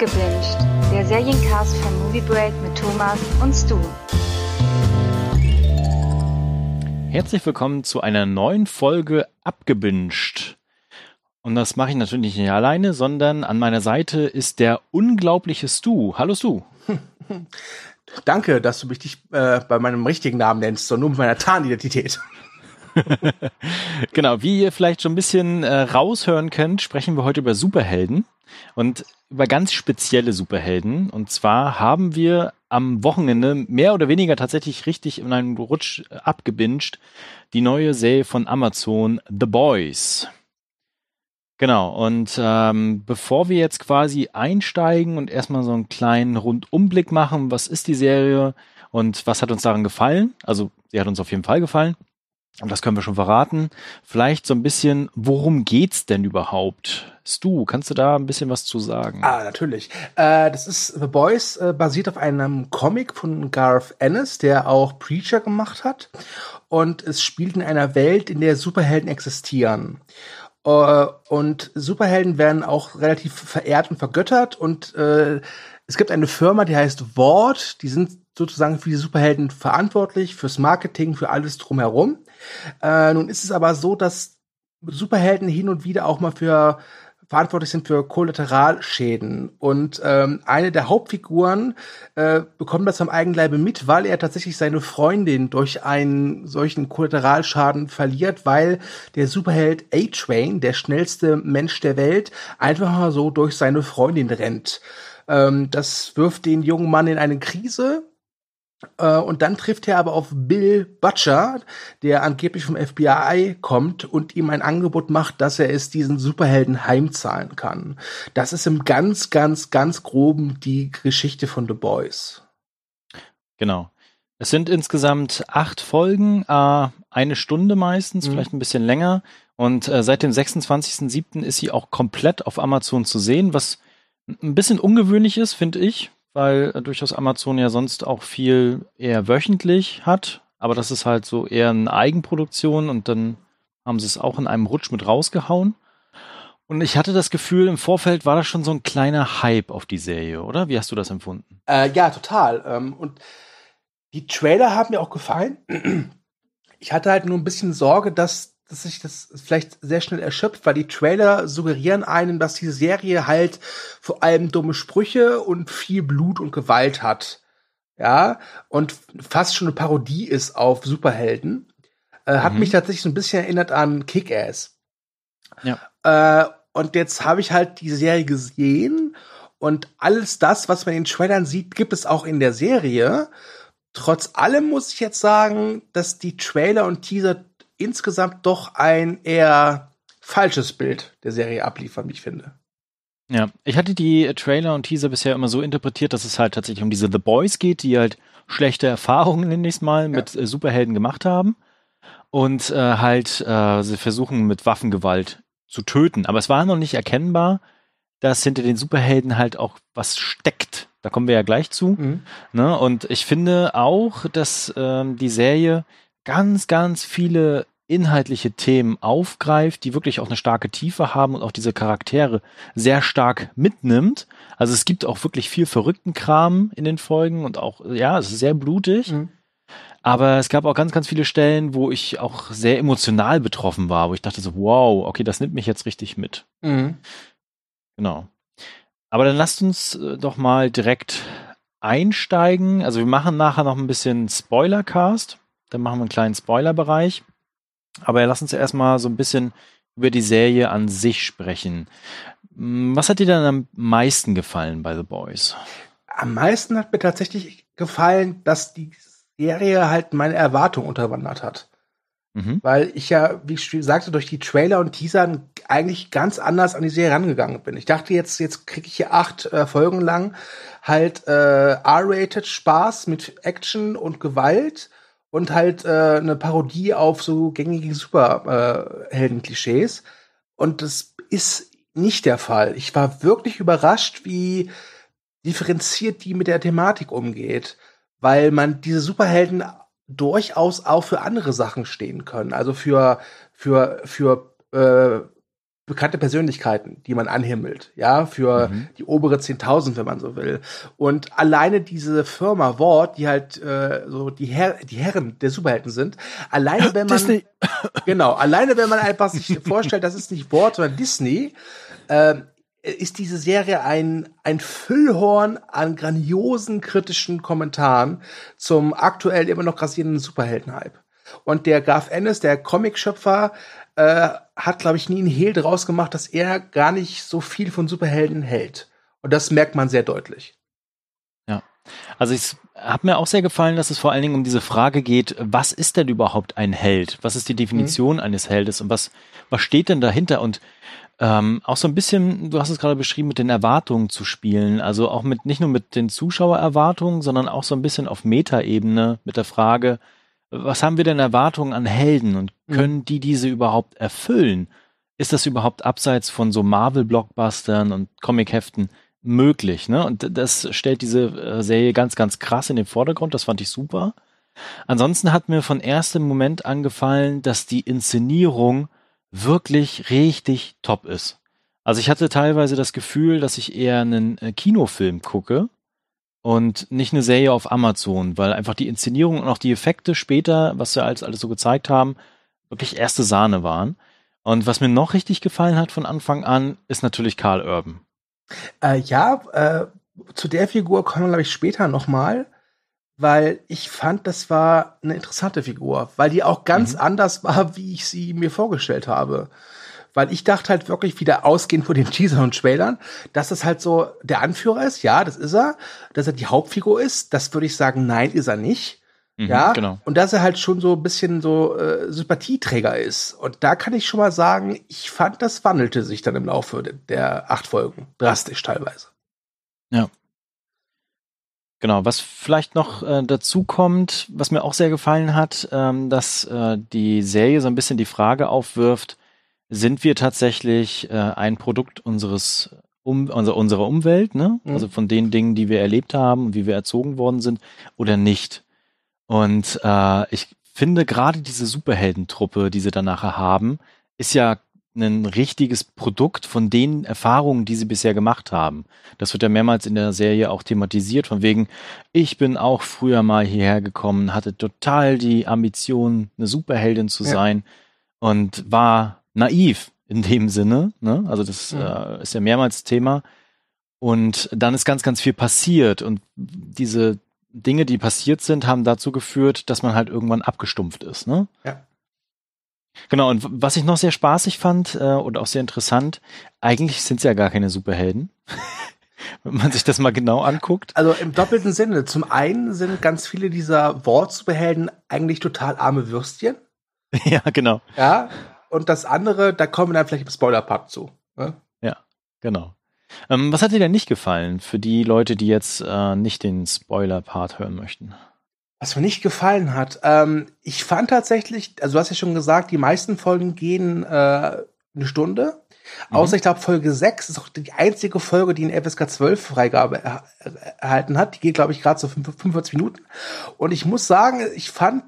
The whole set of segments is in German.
Abgebinged, der Seriencast von Movie Break mit Thomas und Stu. Herzlich willkommen zu einer neuen Folge Abgebinged. Und das mache ich natürlich nicht alleine, sondern an meiner Seite ist der unglaubliche Stu. Hallo Stu. Danke, dass du mich nicht äh, bei meinem richtigen Namen nennst, sondern nur mit meiner Tarnidentität. genau, wie ihr vielleicht schon ein bisschen äh, raushören könnt, sprechen wir heute über Superhelden und über ganz spezielle Superhelden. Und zwar haben wir am Wochenende mehr oder weniger tatsächlich richtig in einem Rutsch abgebinged die neue Serie von Amazon, The Boys. Genau, und ähm, bevor wir jetzt quasi einsteigen und erstmal so einen kleinen Rundumblick machen, was ist die Serie und was hat uns daran gefallen? Also, sie hat uns auf jeden Fall gefallen. Und das können wir schon verraten. Vielleicht so ein bisschen, worum geht's denn überhaupt? Stu, kannst du da ein bisschen was zu sagen? Ah, natürlich. Äh, das ist The Boys, äh, basiert auf einem Comic von Garth Ennis, der auch Preacher gemacht hat. Und es spielt in einer Welt, in der Superhelden existieren. Äh, und Superhelden werden auch relativ verehrt und vergöttert. Und äh, es gibt eine Firma, die heißt Ward, die sind sozusagen für die Superhelden verantwortlich, fürs Marketing, für alles drumherum. Äh, nun ist es aber so, dass Superhelden hin und wieder auch mal für verantwortlich sind für Kollateralschäden. Und ähm, eine der Hauptfiguren äh, bekommt das am Eigenleibe mit, weil er tatsächlich seine Freundin durch einen solchen Kollateralschaden verliert, weil der Superheld A-Train, der schnellste Mensch der Welt, einfach mal so durch seine Freundin rennt. Ähm, das wirft den jungen Mann in eine Krise und dann trifft er aber auf Bill Butcher, der angeblich vom FBI kommt und ihm ein Angebot macht, dass er es diesen Superhelden heimzahlen kann. Das ist im ganz, ganz, ganz groben die Geschichte von The Boys. Genau. Es sind insgesamt acht Folgen, äh, eine Stunde meistens, mhm. vielleicht ein bisschen länger. Und äh, seit dem 26.07. ist sie auch komplett auf Amazon zu sehen, was ein bisschen ungewöhnlich ist, finde ich, weil äh, durchaus Amazon ja sonst auch viel eher wöchentlich hat. Aber das ist halt so eher eine Eigenproduktion und dann haben sie es auch in einem Rutsch mit rausgehauen. Und ich hatte das Gefühl, im Vorfeld war das schon so ein kleiner Hype auf die Serie, oder? Wie hast du das empfunden? Äh, ja, total. Ähm, und die Trailer haben mir auch gefallen. Ich hatte halt nur ein bisschen Sorge, dass dass sich das vielleicht sehr schnell erschöpft, weil die Trailer suggerieren einem, dass die Serie halt vor allem dumme Sprüche und viel Blut und Gewalt hat. Ja, und fast schon eine Parodie ist auf Superhelden. Äh, hat mhm. mich tatsächlich so ein bisschen erinnert an Kick-Ass. Ja. Äh, und jetzt habe ich halt die Serie gesehen und alles das, was man in den Trailern sieht, gibt es auch in der Serie. Trotz allem muss ich jetzt sagen, dass die Trailer und Teaser insgesamt doch ein eher falsches Bild der Serie abliefern, wie ich finde. Ja, ich hatte die Trailer und Teaser bisher immer so interpretiert, dass es halt tatsächlich um diese The Boys geht, die halt schlechte Erfahrungen, nenne ich es mal, mit ja. Äh, Superhelden gemacht haben. Und äh, halt, äh, sie versuchen mit Waffengewalt zu töten. Aber es war noch nicht erkennbar, dass hinter den Superhelden halt auch was steckt. Da kommen wir ja gleich zu. Mhm. Ne? Und ich finde auch, dass ähm, die Serie ganz, ganz viele inhaltliche Themen aufgreift, die wirklich auch eine starke Tiefe haben und auch diese Charaktere sehr stark mitnimmt. Also es gibt auch wirklich viel verrückten Kram in den Folgen und auch, ja, es ist sehr blutig. Mhm. Aber es gab auch ganz, ganz viele Stellen, wo ich auch sehr emotional betroffen war, wo ich dachte so, wow, okay, das nimmt mich jetzt richtig mit. Mhm. Genau. Aber dann lasst uns äh, doch mal direkt einsteigen. Also wir machen nachher noch ein bisschen Spoilercast. Dann machen wir einen kleinen Spoilerbereich. Aber lass uns erstmal so ein bisschen über die Serie an sich sprechen. Hm, was hat dir dann am meisten gefallen bei The Boys? Am meisten hat mir tatsächlich gefallen, dass die Serie halt meine Erwartungen unterwandert hat. Mhm. Weil ich ja, wie ich sagte, durch die Trailer und Teaser eigentlich ganz anders an die Serie rangegangen bin. Ich dachte jetzt, jetzt kriege ich hier acht äh, Folgen lang halt äh, R-rated Spaß mit Action und Gewalt und halt äh, eine Parodie auf so gängige Superhelden-Klischees. und das ist nicht der Fall. Ich war wirklich überrascht, wie differenziert die mit der Thematik umgeht, weil man diese Superhelden durchaus auch für andere Sachen stehen können. Also für für für äh, bekannte Persönlichkeiten, die man anhimmelt, ja, für mhm. die obere 10.000, wenn man so will. Und alleine diese Firma Wort, die halt äh, so die, Her die Herren der Superhelden sind, alleine wenn man Disney. genau, alleine wenn man einfach sich vorstellt, das ist nicht Wort, sondern Disney, äh, ist diese Serie ein, ein Füllhorn an grandiosen kritischen Kommentaren zum aktuell immer noch grassierenden Superhelden-Hype. Und der Garth Ennis, der Comicschöpfer, äh, hat, glaube ich, nie einen Hehl draus gemacht, dass er gar nicht so viel von Superhelden hält. Und das merkt man sehr deutlich. Ja. Also ich habe mir auch sehr gefallen, dass es vor allen Dingen um diese Frage geht, was ist denn überhaupt ein Held? Was ist die Definition mhm. eines Heldes und was, was steht denn dahinter? Und ähm, auch so ein bisschen, du hast es gerade beschrieben, mit den Erwartungen zu spielen. Also auch mit nicht nur mit den Zuschauererwartungen, sondern auch so ein bisschen auf Metaebene mit der Frage, was haben wir denn Erwartungen an Helden und mhm. können die diese überhaupt erfüllen? Ist das überhaupt abseits von so Marvel-Blockbustern und Comic-Heften möglich? Ne? Und das stellt diese äh, Serie ganz, ganz krass in den Vordergrund. Das fand ich super. Ansonsten hat mir von erstem Moment angefallen, dass die Inszenierung wirklich richtig top ist. Also ich hatte teilweise das Gefühl, dass ich eher einen äh, Kinofilm gucke und nicht eine Serie auf Amazon, weil einfach die Inszenierung und auch die Effekte später, was wir als alles so gezeigt haben, wirklich erste Sahne waren. Und was mir noch richtig gefallen hat von Anfang an, ist natürlich Karl Urban. Äh, ja, äh, zu der Figur kommen wir, glaube ich, später noch mal, weil ich fand, das war eine interessante Figur, weil die auch ganz mhm. anders war, wie ich sie mir vorgestellt habe weil ich dachte halt wirklich wieder ausgehend von den Teaser und Trailern, dass das halt so der Anführer ist, ja, das ist er, dass er die Hauptfigur ist, das würde ich sagen, nein, ist er nicht. Mhm, ja, genau. Und dass er halt schon so ein bisschen so äh, Sympathieträger ist. Und da kann ich schon mal sagen, ich fand, das wandelte sich dann im Laufe der acht Folgen. Drastisch teilweise. Ja. Genau, was vielleicht noch äh, dazu kommt, was mir auch sehr gefallen hat, ähm, dass äh, die Serie so ein bisschen die Frage aufwirft, sind wir tatsächlich äh, ein Produkt unseres um, unser, unserer Umwelt, ne? Mhm. Also von den Dingen, die wir erlebt haben und wie wir erzogen worden sind, oder nicht. Und äh, ich finde gerade diese Superheldentruppe, die sie dann nachher haben, ist ja ein richtiges Produkt von den Erfahrungen, die sie bisher gemacht haben. Das wird ja mehrmals in der Serie auch thematisiert, von wegen, ich bin auch früher mal hierher gekommen, hatte total die Ambition, eine Superheldin zu ja. sein und war naiv in dem Sinne. Ne? Also das mhm. äh, ist ja mehrmals Thema. Und dann ist ganz, ganz viel passiert. Und diese Dinge, die passiert sind, haben dazu geführt, dass man halt irgendwann abgestumpft ist. Ne? Ja. Genau, und was ich noch sehr spaßig fand äh, und auch sehr interessant, eigentlich sind es ja gar keine Superhelden. Wenn man sich das mal genau anguckt. Also im doppelten Sinne. Zum einen sind ganz viele dieser Wortsuperhelden eigentlich total arme Würstchen. ja, genau. Ja, und das andere, da kommen wir dann vielleicht im Spoiler-Part zu. Ne? Ja, genau. Ähm, was hat dir denn nicht gefallen für die Leute, die jetzt äh, nicht den Spoiler-Part hören möchten? Was mir nicht gefallen hat, ähm, ich fand tatsächlich, also du hast ja schon gesagt, die meisten Folgen gehen äh, eine Stunde. Mhm. Außer ich glaube Folge 6 ist auch die einzige Folge, die eine FSK 12 Freigabe er erhalten hat. Die geht, glaube ich, gerade so 45 Minuten. Und ich muss sagen, ich fand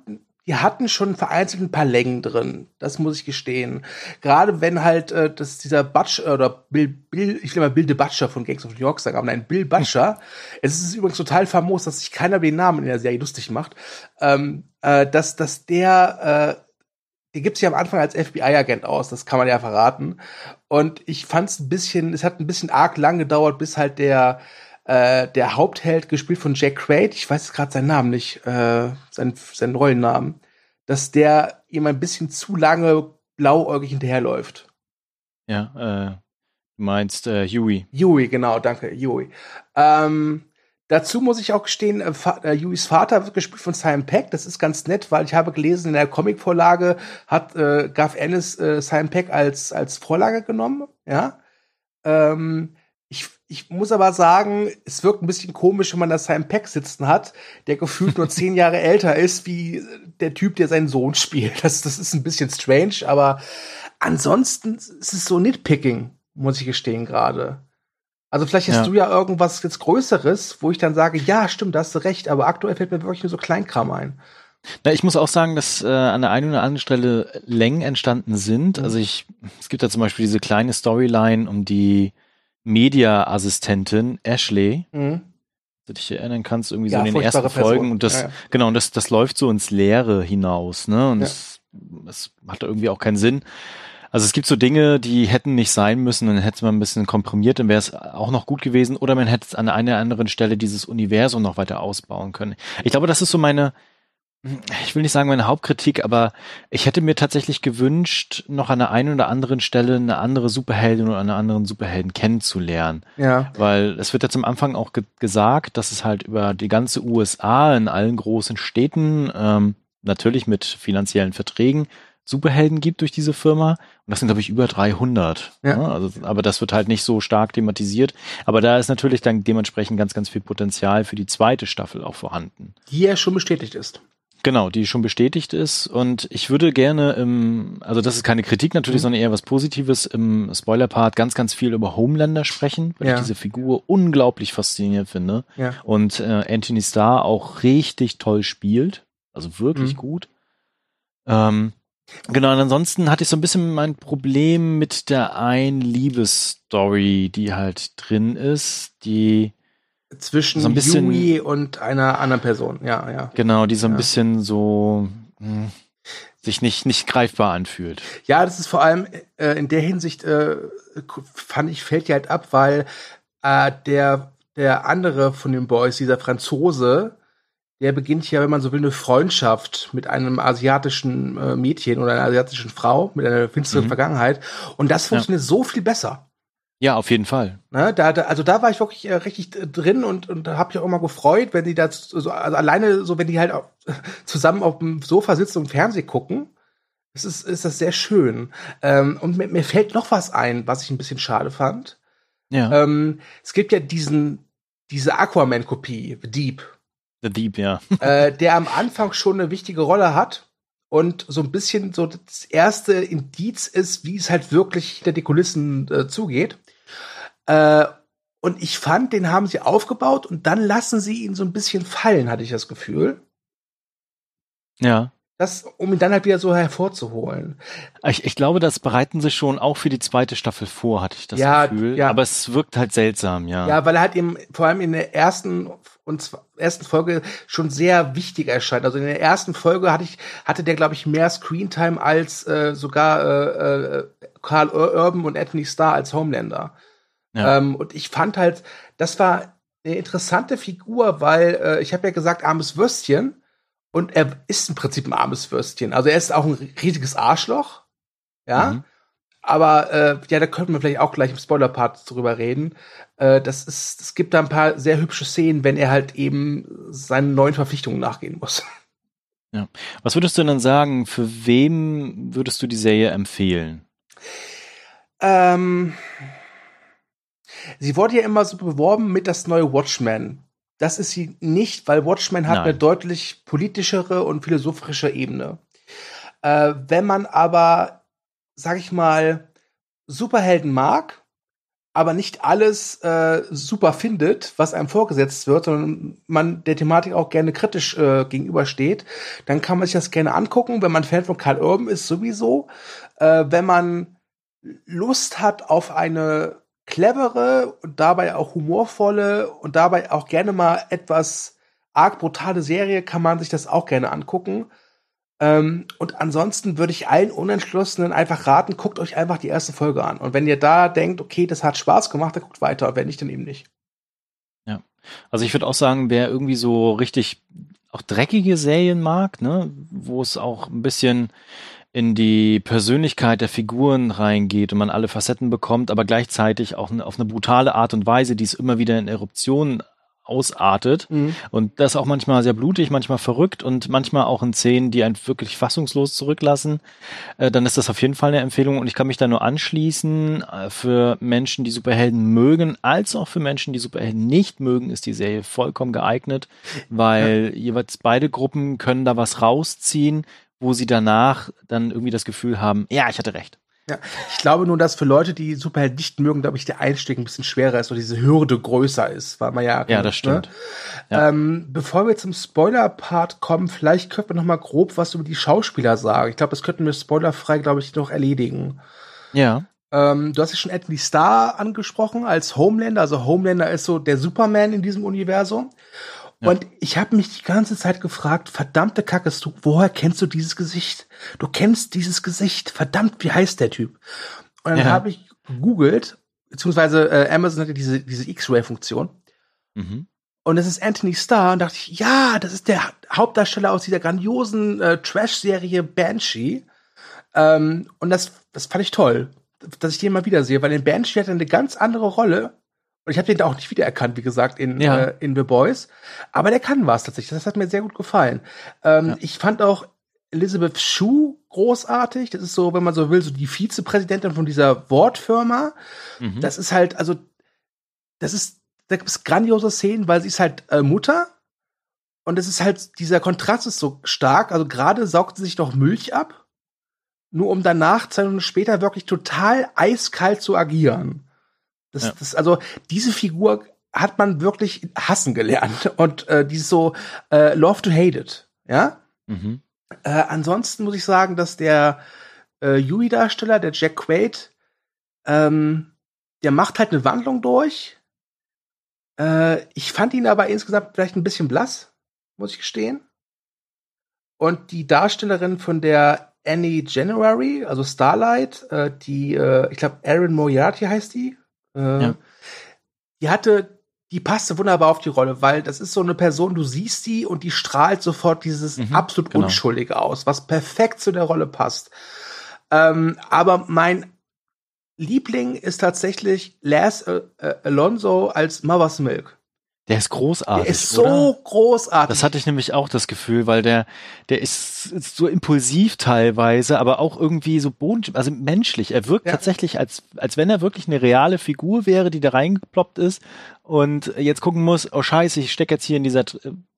die hatten schon vereinzelt ein paar Längen drin. Das muss ich gestehen. Gerade wenn halt äh, das dieser Butcher äh, oder Bill, Bill ich will mal Bill de Butcher von Gangs of New York sagen, aber nein, Bill Butcher. es ist übrigens total famos, dass sich keiner über den Namen in der Serie lustig macht. Ähm, äh, dass, dass der, äh, der gibt sich am Anfang als FBI-Agent aus, das kann man ja verraten. Und ich fand es ein bisschen, es hat ein bisschen arg lang gedauert, bis halt der äh, der Hauptheld, gespielt von Jack Quaid, ich weiß gerade seinen Namen nicht, äh, seinen, seinen Rollennamen, dass der ihm ein bisschen zu lange blauäugig hinterherläuft. Ja, äh, du meinst äh, Huey. Huey, genau, danke, Huey. Ähm, dazu muss ich auch gestehen, äh, äh, Hueys Vater wird gespielt von Simon Peck. Das ist ganz nett, weil ich habe gelesen, in der Comicvorlage hat äh, Garth Ennis äh, Simon Peck als, als Vorlage genommen. Ja. Ähm, ich, ich muss aber sagen, es wirkt ein bisschen komisch, wenn man da Simon Peck sitzen hat, der gefühlt nur zehn Jahre älter ist, wie der Typ, der seinen Sohn spielt. Das, das ist ein bisschen strange, aber ansonsten ist es so Nitpicking, muss ich gestehen gerade. Also vielleicht hast ja. du ja irgendwas jetzt Größeres, wo ich dann sage, ja, stimmt, da hast du recht, aber aktuell fällt mir wirklich nur so Kleinkram ein. Na, ich muss auch sagen, dass äh, an der einen oder anderen Stelle Längen entstanden sind. Mhm. Also ich, es gibt da zum Beispiel diese kleine Storyline um die Media-Assistentin Ashley, Mhm. du dich erinnern kannst, irgendwie Ja, so in den ersten Person. Folgen. Und das, Ja, ja. genau, und das, das läuft so ins Leere hinaus, ne? Und das, das hat irgendwie auch keinen Sinn. Also es gibt so Dinge, die hätten nicht sein müssen, dann hätte man ein bisschen komprimiert, dann wäre es auch noch gut gewesen. Oder man hätte an einer anderen Stelle dieses Universum noch weiter ausbauen können. Ich glaube, das ist so meine, ich will nicht sagen meine Hauptkritik, aber ich hätte mir tatsächlich gewünscht, noch an der einen oder anderen Stelle eine andere Superheldin oder einen anderen Superhelden kennenzulernen. Ja. Weil es wird ja zum Anfang auch ge gesagt, dass es halt über die ganze USA in allen großen Städten, ähm, natürlich mit finanziellen Verträgen, Superhelden gibt durch diese Firma. Und das sind, glaube ich, über 300. Ja. ne? Also, aber das wird halt nicht so stark thematisiert. Aber da ist natürlich dann dementsprechend ganz, ganz viel Potenzial für die zweite Staffel auch vorhanden. Die ja schon bestätigt ist. Genau, die schon bestätigt ist. Und ich würde gerne im, also das ist keine Kritik natürlich, Mhm. sondern eher was Positives im Spoiler-Part ganz, ganz viel über Homelander sprechen, weil Ja. ich diese Figur unglaublich faszinierend finde. Ja. Und äh, Anthony Starr auch richtig toll spielt. Also wirklich Mhm. gut. Ähm, genau, und ansonsten hatte ich so ein bisschen mein Problem mit der ein Liebesstory, die halt drin ist, die Zwischen So ein bisschen- Yui und einer anderen Person. Ja, ja. Genau, die so ein Ja. bisschen so hm, sich nicht, nicht greifbar anfühlt. Ja, das ist vor allem äh, in der Hinsicht, äh, fand ich, fällt die halt ab, weil äh, der, der andere von den Boys, dieser Franzose, der beginnt ja, wenn man so will, eine Freundschaft mit einem asiatischen äh, Mädchen oder einer asiatischen Frau mit einer finsteren Mhm. Vergangenheit. Und das funktioniert so viel besser. Ja, auf jeden Fall. Ne, da, da, also da war ich wirklich äh, richtig drin und, und habe mich auch immer gefreut, wenn die da so, also alleine so, wenn die halt auch zusammen auf dem Sofa sitzen und Fernsehen gucken. Das ist, ist das sehr schön. Ähm, und mir, mir fällt noch was ein, was ich ein bisschen schade fand. Ja. Ähm, es gibt ja diesen, diese Aquaman-Kopie, The Deep, The Deep, ja. äh, der am Anfang schon eine wichtige Rolle hat und so ein bisschen so das erste Indiz ist, wie es halt wirklich hinter die Kulissen äh, zugeht. Äh, und ich fand, den haben sie aufgebaut und dann lassen sie ihn so ein bisschen fallen, hatte ich das Gefühl. Ja. Das, um ihn dann halt wieder so hervorzuholen. Ich, ich glaube, das bereiten sie schon auch für die zweite Staffel vor, hatte ich das Ja, Gefühl. ja. Aber es wirkt halt seltsam, ja. Ja, weil er halt eben vor allem in der ersten und ersten Folge schon sehr wichtig erscheint. Also in der ersten Folge hatte ich hatte der glaube ich mehr Screentime als äh, sogar äh, äh, Carl Ur- Urban und Anthony Starr als Homelander. Ja. Ähm, und ich fand halt, das war eine interessante Figur, weil äh, ich habe ja gesagt armes Würstchen und er ist im Prinzip ein armes Würstchen. Also er ist auch ein riesiges Arschloch, ja. Mhm. Aber äh, ja, da könnten wir vielleicht auch gleich im Spoiler-Part drüber reden. Äh, das ist, es gibt da ein paar sehr hübsche Szenen, wenn er halt eben seinen neuen Verpflichtungen nachgehen muss. Was würdest du denn sagen, für wem würdest du die Serie empfehlen? Ähm, sie wurde ja immer so beworben mit das neue Watchmen. Das ist sie nicht, weil Watchmen hat Nein. eine deutlich politischere und philosophische Ebene. Äh, wenn man aber, sag ich mal, Superhelden mag, aber nicht alles äh, super findet, was einem vorgesetzt wird, sondern man der Thematik auch gerne kritisch äh, gegenübersteht, dann kann man sich das gerne angucken. Wenn man Fan von Karl Urban ist, sowieso. Äh, wenn man Lust hat auf eine clevere und dabei auch humorvolle und dabei auch gerne mal etwas arg brutale Serie, kann man sich das auch gerne angucken. Ähm, und ansonsten würde ich allen Unentschlossenen einfach raten, guckt euch einfach die erste Folge an. Und wenn ihr da denkt, okay, das hat Spaß gemacht, dann guckt weiter. Wenn nicht, dann eben nicht. Also ich würde auch sagen, wer irgendwie so richtig auch dreckige Serien mag, ne, wo es auch ein bisschen in die Persönlichkeit der Figuren reingeht und man alle Facetten bekommt, aber gleichzeitig auch auf eine brutale Art und Weise, die es immer wieder in Eruptionen ausartet. Und das auch manchmal sehr blutig, manchmal verrückt und manchmal auch in Szenen, die einen wirklich fassungslos zurücklassen. Äh, dann ist das auf jeden Fall eine Empfehlung und ich kann mich da nur anschließen. Äh, für Menschen, die Superhelden mögen, als auch für Menschen, die Superhelden nicht mögen, ist die Serie vollkommen geeignet, weil jeweils beide Gruppen können da was rausziehen, wo sie danach dann irgendwie das Gefühl haben, ja, ich hatte recht. Ja, ich glaube nur, dass für Leute, die Superheld nicht mögen, glaube ich, der Einstieg ein bisschen schwerer ist oder diese Hürde größer ist, weil man ja. Ja, das stimmt. Ne? Ja. Ähm, bevor wir zum Spoiler-Part kommen, vielleicht könnten wir noch mal grob was über die Schauspieler sagen. Ich glaube, das könnten wir spoilerfrei, glaube ich, noch erledigen. Ja. Ähm, du hast ja schon Anthony Starr angesprochen als Homelander. Also Homelander ist so der Superman in diesem Universum. Ja. Und ich habe mich die ganze Zeit gefragt, verdammte Kacke, du, woher kennst du dieses Gesicht? Du kennst dieses Gesicht, verdammt, wie heißt der Typ? Und dann ja. habe ich gegoogelt, beziehungsweise äh, Amazon hatte diese, diese X-Ray-Funktion. Mhm. Und es ist Anthony Starr und dachte ich, ja, das ist der Hauptdarsteller aus dieser grandiosen äh, Trash-Serie Banshee. Ähm, und das, das fand ich toll, dass ich den mal wiedersehe, weil in Banshee hat er eine ganz andere Rolle und ich habe den da auch nicht wiedererkannt, wie gesagt, in, ja. äh, in The Boys. Aber der kann was tatsächlich. Das hat mir sehr gut gefallen. Ähm, ja. Ich fand auch Elizabeth Shue großartig. Das ist so, wenn man so will, so die Vizepräsidentin von dieser Wortfirma. Mhm. Das ist halt, also, das ist, da gibt es grandiose Szenen, weil sie ist halt äh, Mutter. Und es ist halt, dieser Kontrast ist so stark. Also gerade saugt sie sich doch Milch ab. Nur um danach, zwei Stunden später, wirklich total eiskalt zu agieren. Das, ja. das, also diese Figur hat man wirklich hassen gelernt und äh, die ist so äh, love to hate it, ja. Mhm. Äh, ansonsten muss ich sagen, dass der äh, Yui-Darsteller, der Jack Quaid, ähm, der macht halt eine Wandlung durch. Äh, ich fand ihn aber insgesamt vielleicht ein bisschen blass, muss ich gestehen. Und die Darstellerin von der Annie January, also Starlight, äh, die, äh, ich glaube, Erin Moriarty heißt die, äh, ja. Die hatte, die passte wunderbar auf die Rolle, weil das ist so eine Person, du siehst sie und die strahlt sofort dieses mhm, absolut genau. Unschuldige aus, was perfekt zu der Rolle passt. Ähm, aber mein Liebling ist tatsächlich Les äh, äh Alonso als Mother's Milk. Der ist großartig. Der ist so oder? großartig. Das hatte ich nämlich auch das Gefühl, weil der, der ist, ist so impulsiv teilweise, aber auch irgendwie so boden, also menschlich. Er wirkt ja. tatsächlich, als, als wenn er wirklich eine reale Figur wäre, die da reingeploppt ist und jetzt gucken muss, oh scheiße, ich stecke jetzt hier in dieser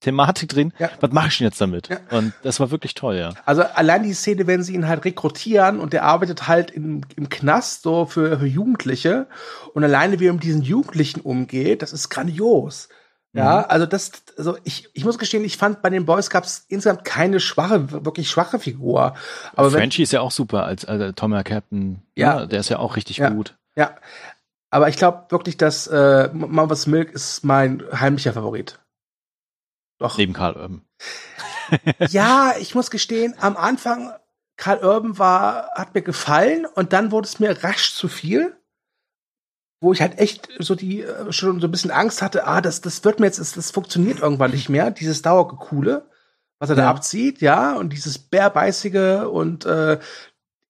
Thematik drin, ja. was mache ich denn jetzt damit? Ja. Und das war wirklich toll, ja. Also allein die Szene, wenn sie ihn halt rekrutieren und der arbeitet halt im, im Knast so für, für Jugendliche und alleine wie er mit diesen Jugendlichen umgeht, das ist grandios. Ja, mhm. also das, also ich, ich muss gestehen, ich fand bei den Boys gab es insgesamt keine schwache, wirklich schwache Figur. Aber Frenchie ist ja auch super als, als Tom Captain. Ja, ja, der ist ja auch richtig ja, gut. Ja, aber ich glaube wirklich, dass äh, Mama's Milk ist mein heimlicher Favorit. Doch. Neben Karl Urban. ja, ich muss gestehen, am Anfang Karl Urban war, hat mir gefallen und dann wurde es mir rasch zu viel wo ich halt echt so die äh, schon so ein bisschen Angst hatte, ah, das, das wird mir jetzt, das, das funktioniert irgendwann nicht mehr, dieses Dauergekuhle, was er ja. da abzieht, ja, und dieses bärbeißige und äh,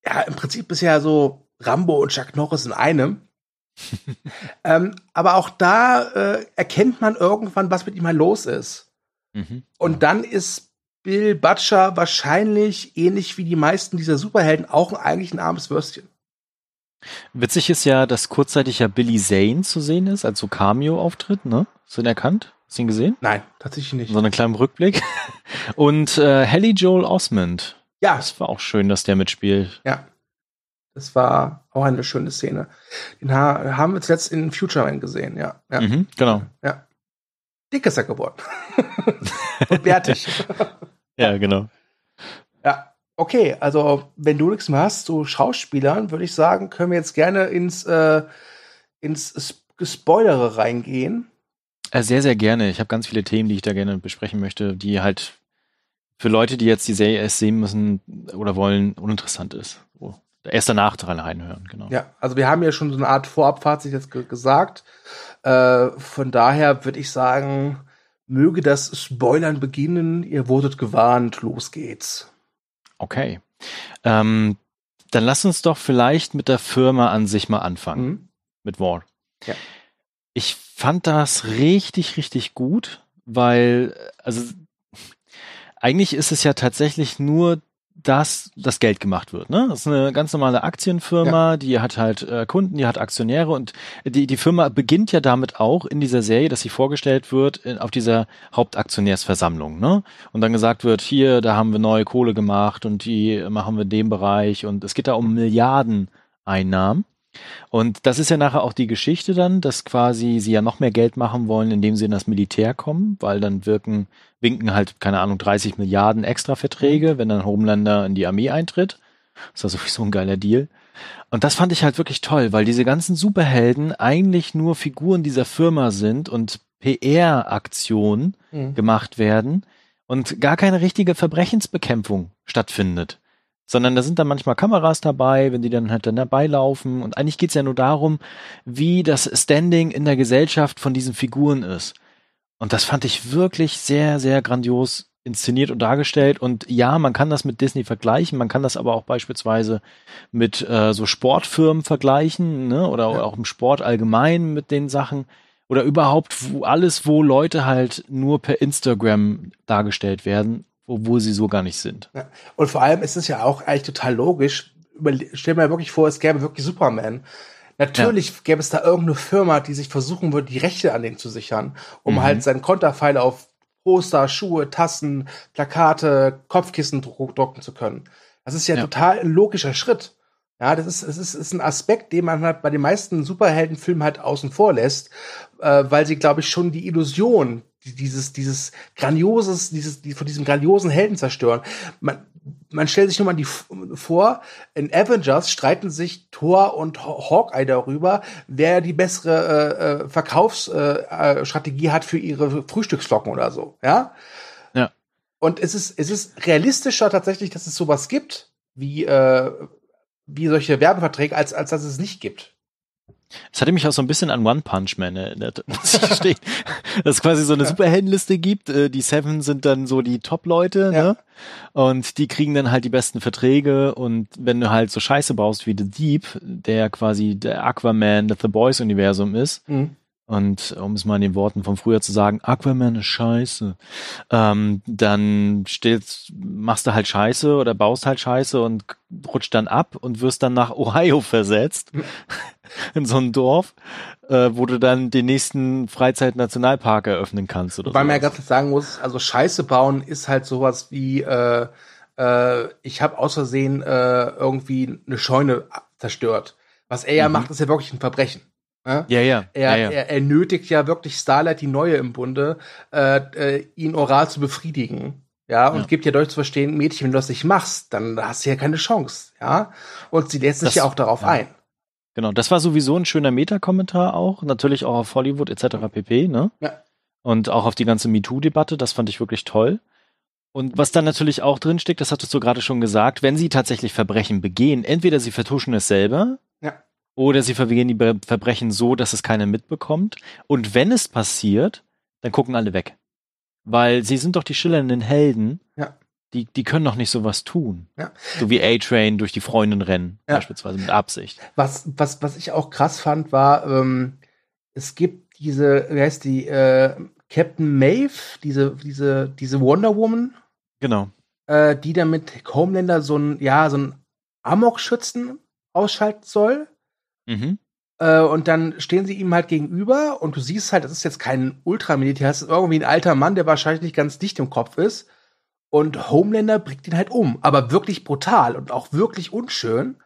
ja, im Prinzip ja so Rambo und Chuck Norris in einem. ähm, aber auch da äh, erkennt man irgendwann, was mit ihm halt los ist. Mhm. Und dann ist Bill Butcher wahrscheinlich ähnlich wie die meisten dieser Superhelden auch eigentlich ein armes Würstchen. Witzig ist ja, dass kurzzeitig ja Billy Zane zu sehen ist, als so Cameo-Auftritt, ne? Hast du ihn erkannt? Hast du ihn gesehen? Nein, tatsächlich nicht. So einen kleinen Rückblick. Und äh, Hallie Joel Osmond. Ja. Das war auch schön, dass der mitspielt. Ja. Das war auch eine schöne Szene. Den ha haben wir zuletzt in Future Man gesehen, ja. ja. Mhm, genau. Ja. Dick ist er geworden. Und bärtig. ja, genau. Ja. Okay, also wenn du nichts mehr hast zu Schauspielern, würde ich sagen, können wir jetzt gerne ins, äh, ins Spoilere reingehen. Äh, sehr, sehr gerne. Ich habe ganz viele Themen, die ich da gerne besprechen möchte, die halt für Leute, die jetzt die Serie erst sehen müssen oder wollen, uninteressant ist. So, erst danach dran reinhören, genau. Ja, also wir haben ja schon so eine Art Vorabfazit jetzt gesagt. Äh, von daher würde ich sagen, möge das Spoilern beginnen. Ihr wurdet gewarnt, los geht's. Okay. Ähm, dann lass uns doch vielleicht mit der Firma an sich mal anfangen. Mhm. Mit War. Ja. Ich fand das richtig, richtig gut, weil, also, eigentlich ist es ja tatsächlich nur dass das Geld gemacht wird. Ne? Das ist eine ganz normale Aktienfirma, ja. die hat halt äh, Kunden, die hat Aktionäre und die, die Firma beginnt ja damit auch in dieser Serie, dass sie vorgestellt wird in, auf dieser Hauptaktionärsversammlung. Ne? Und dann gesagt wird, hier, da haben wir neue Kohle gemacht und die machen wir in dem Bereich und es geht da um Milliarden einnahm. Und das ist ja nachher auch die Geschichte dann, dass quasi sie ja noch mehr Geld machen wollen, indem sie in das Militär kommen, weil dann wirken, winken halt, keine Ahnung, 30 Milliarden extra Verträge, wenn dann Homelander in die Armee eintritt. Das war sowieso ein geiler Deal. Und das fand ich halt wirklich toll, weil diese ganzen Superhelden eigentlich nur Figuren dieser Firma sind und PR-Aktionen mhm. gemacht werden und gar keine richtige Verbrechensbekämpfung stattfindet sondern da sind dann manchmal Kameras dabei, wenn die dann halt dann dabei laufen. Und eigentlich geht's ja nur darum, wie das Standing in der Gesellschaft von diesen Figuren ist. Und das fand ich wirklich sehr, sehr grandios inszeniert und dargestellt. Und ja, man kann das mit Disney vergleichen, man kann das aber auch beispielsweise mit äh, so Sportfirmen vergleichen, ne? Oder ja. auch im Sport allgemein mit den Sachen. Oder überhaupt wo alles, wo Leute halt nur per Instagram dargestellt werden obwohl sie so gar nicht sind. Ja. Und vor allem ist es ja auch eigentlich total logisch. Stell mir wirklich vor, es gäbe wirklich Superman. Natürlich ja. gäbe es da irgendeine Firma, die sich versuchen würde, die Rechte an dem zu sichern, um mhm. halt seinen Konterfeil auf Poster, Schuhe, Tassen, Plakate, Kopfkissen drucken zu können. Das ist ja, ja. total ein logischer Schritt. Ja, das ist, es ist, ist ein Aspekt, den man halt bei den meisten Superheldenfilmen halt außen vor lässt, äh, weil sie, glaube ich, schon die Illusion dieses, dieses grandioses, dieses, die, von diesem grandiosen Helden zerstören. Man, man stellt sich nur mal die vor, in Avengers streiten sich Thor und Hawkeye darüber, wer die bessere äh, äh Verkaufsstrategie äh, hat für ihre Frühstücksflocken oder so, ja? Ja. Und es ist, es ist realistischer tatsächlich, dass es sowas gibt, wie, äh, wie solche Werbeverträge, als, als dass es nicht gibt. Es hatte mich auch so ein bisschen an One Punch Man erinnert, muss ich gestehen. Dass es quasi so eine ja. Superheldenliste gibt. Äh, die Seven sind dann so die Top-Leute, ja. ne? Und die kriegen dann halt die besten Verträge. Und wenn du halt so Scheiße baust wie The Deep, der quasi der Aquaman des The Boys-Universum ist, mhm. Und um es mal in den Worten von früher zu sagen, Aquaman ist scheiße. Ähm, dann stellst, machst du halt scheiße oder baust halt scheiße und rutscht dann ab und wirst dann nach Ohio versetzt. in so ein Dorf, äh, wo du dann den nächsten Freizeitnationalpark eröffnen kannst. Oder Weil man ja gerade sagen muss, also Scheiße bauen ist halt sowas wie, äh, äh, ich habe aus Versehen äh, irgendwie eine Scheune zerstört. Was er ja mhm. macht, ist ja wirklich ein Verbrechen. Ja, ja. ja, er, ja. Er, er nötigt ja wirklich Starlight, die Neue im Bunde, äh, äh, ihn oral zu befriedigen. Ja, und ja. gibt ja deutlich zu verstehen, Mädchen, wenn du das nicht machst, dann hast du ja keine Chance. Ja, und sie lässt sich das, ja auch darauf ja. ein. Genau, das war sowieso ein schöner Meta-Kommentar auch, natürlich auch auf Hollywood etc. pp. Ne? Ja. Und auch auf die ganze MeToo-Debatte, das fand ich wirklich toll. Und was dann natürlich auch drinsteckt, das hattest du gerade schon gesagt, wenn sie tatsächlich Verbrechen begehen, entweder sie vertuschen es selber, ja. Oder sie vergehen die Verbrechen so, dass es keiner mitbekommt. Und wenn es passiert, dann gucken alle weg. Weil sie sind doch die schillernden Helden. Ja. Die, die können doch nicht sowas tun. Ja. So wie A-Train durch die Freundin rennen, ja. beispielsweise mit Absicht. Was, was, was ich auch krass fand, war, ähm, es gibt diese, wie heißt die, äh, Captain Maeve, diese, diese, diese Wonder Woman. Genau. Äh, die dann mit Homelander so ein, ja, so ein Amok-Schützen ausschalten soll. Mhm. Äh, und dann stehen sie ihm halt gegenüber und du siehst halt, das ist jetzt kein Ultramilitär, das ist irgendwie ein alter Mann, der wahrscheinlich ganz dicht im Kopf ist. Und Homelander bringt ihn halt um, aber wirklich brutal und auch wirklich unschön.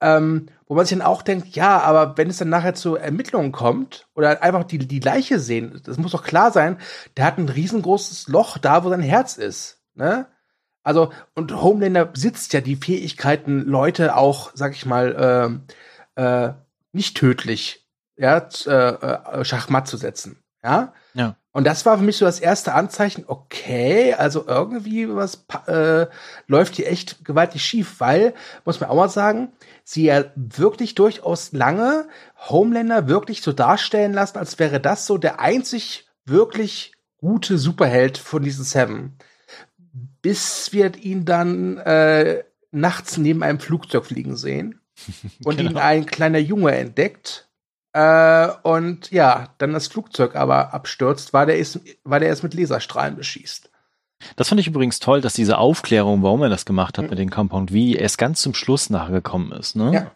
Ähm, wo man sich dann auch denkt, ja, aber wenn es dann nachher zu Ermittlungen kommt oder einfach die, die Leiche sehen, das muss doch klar sein, der hat ein riesengroßes Loch da, wo sein Herz ist. Ne? Also, und Homelander besitzt ja die Fähigkeiten, Leute auch, sag ich mal, äh, äh, nicht tödlich ja, äh, äh, Schachmatt zu setzen. Ja. Ja. Und das war für mich so das erste Anzeichen, okay, also irgendwie was äh, läuft hier echt gewaltig schief, weil, muss man auch mal sagen, sie ja wirklich durchaus lange Homelander wirklich so darstellen lassen, als wäre das so der einzig wirklich gute Superheld von diesen Seven. Bis wir ihn dann äh, nachts neben einem Flugzeug fliegen sehen und genau. ihn ein kleiner Junge entdeckt äh, und ja, dann das Flugzeug aber abstürzt, weil der, ist, weil der es mit Laserstrahlen beschießt. Das fand ich übrigens toll, dass diese Aufklärung, warum er das gemacht hat mhm. mit dem Compound V, erst ganz zum Schluss nachgekommen ist. Ne? Ja.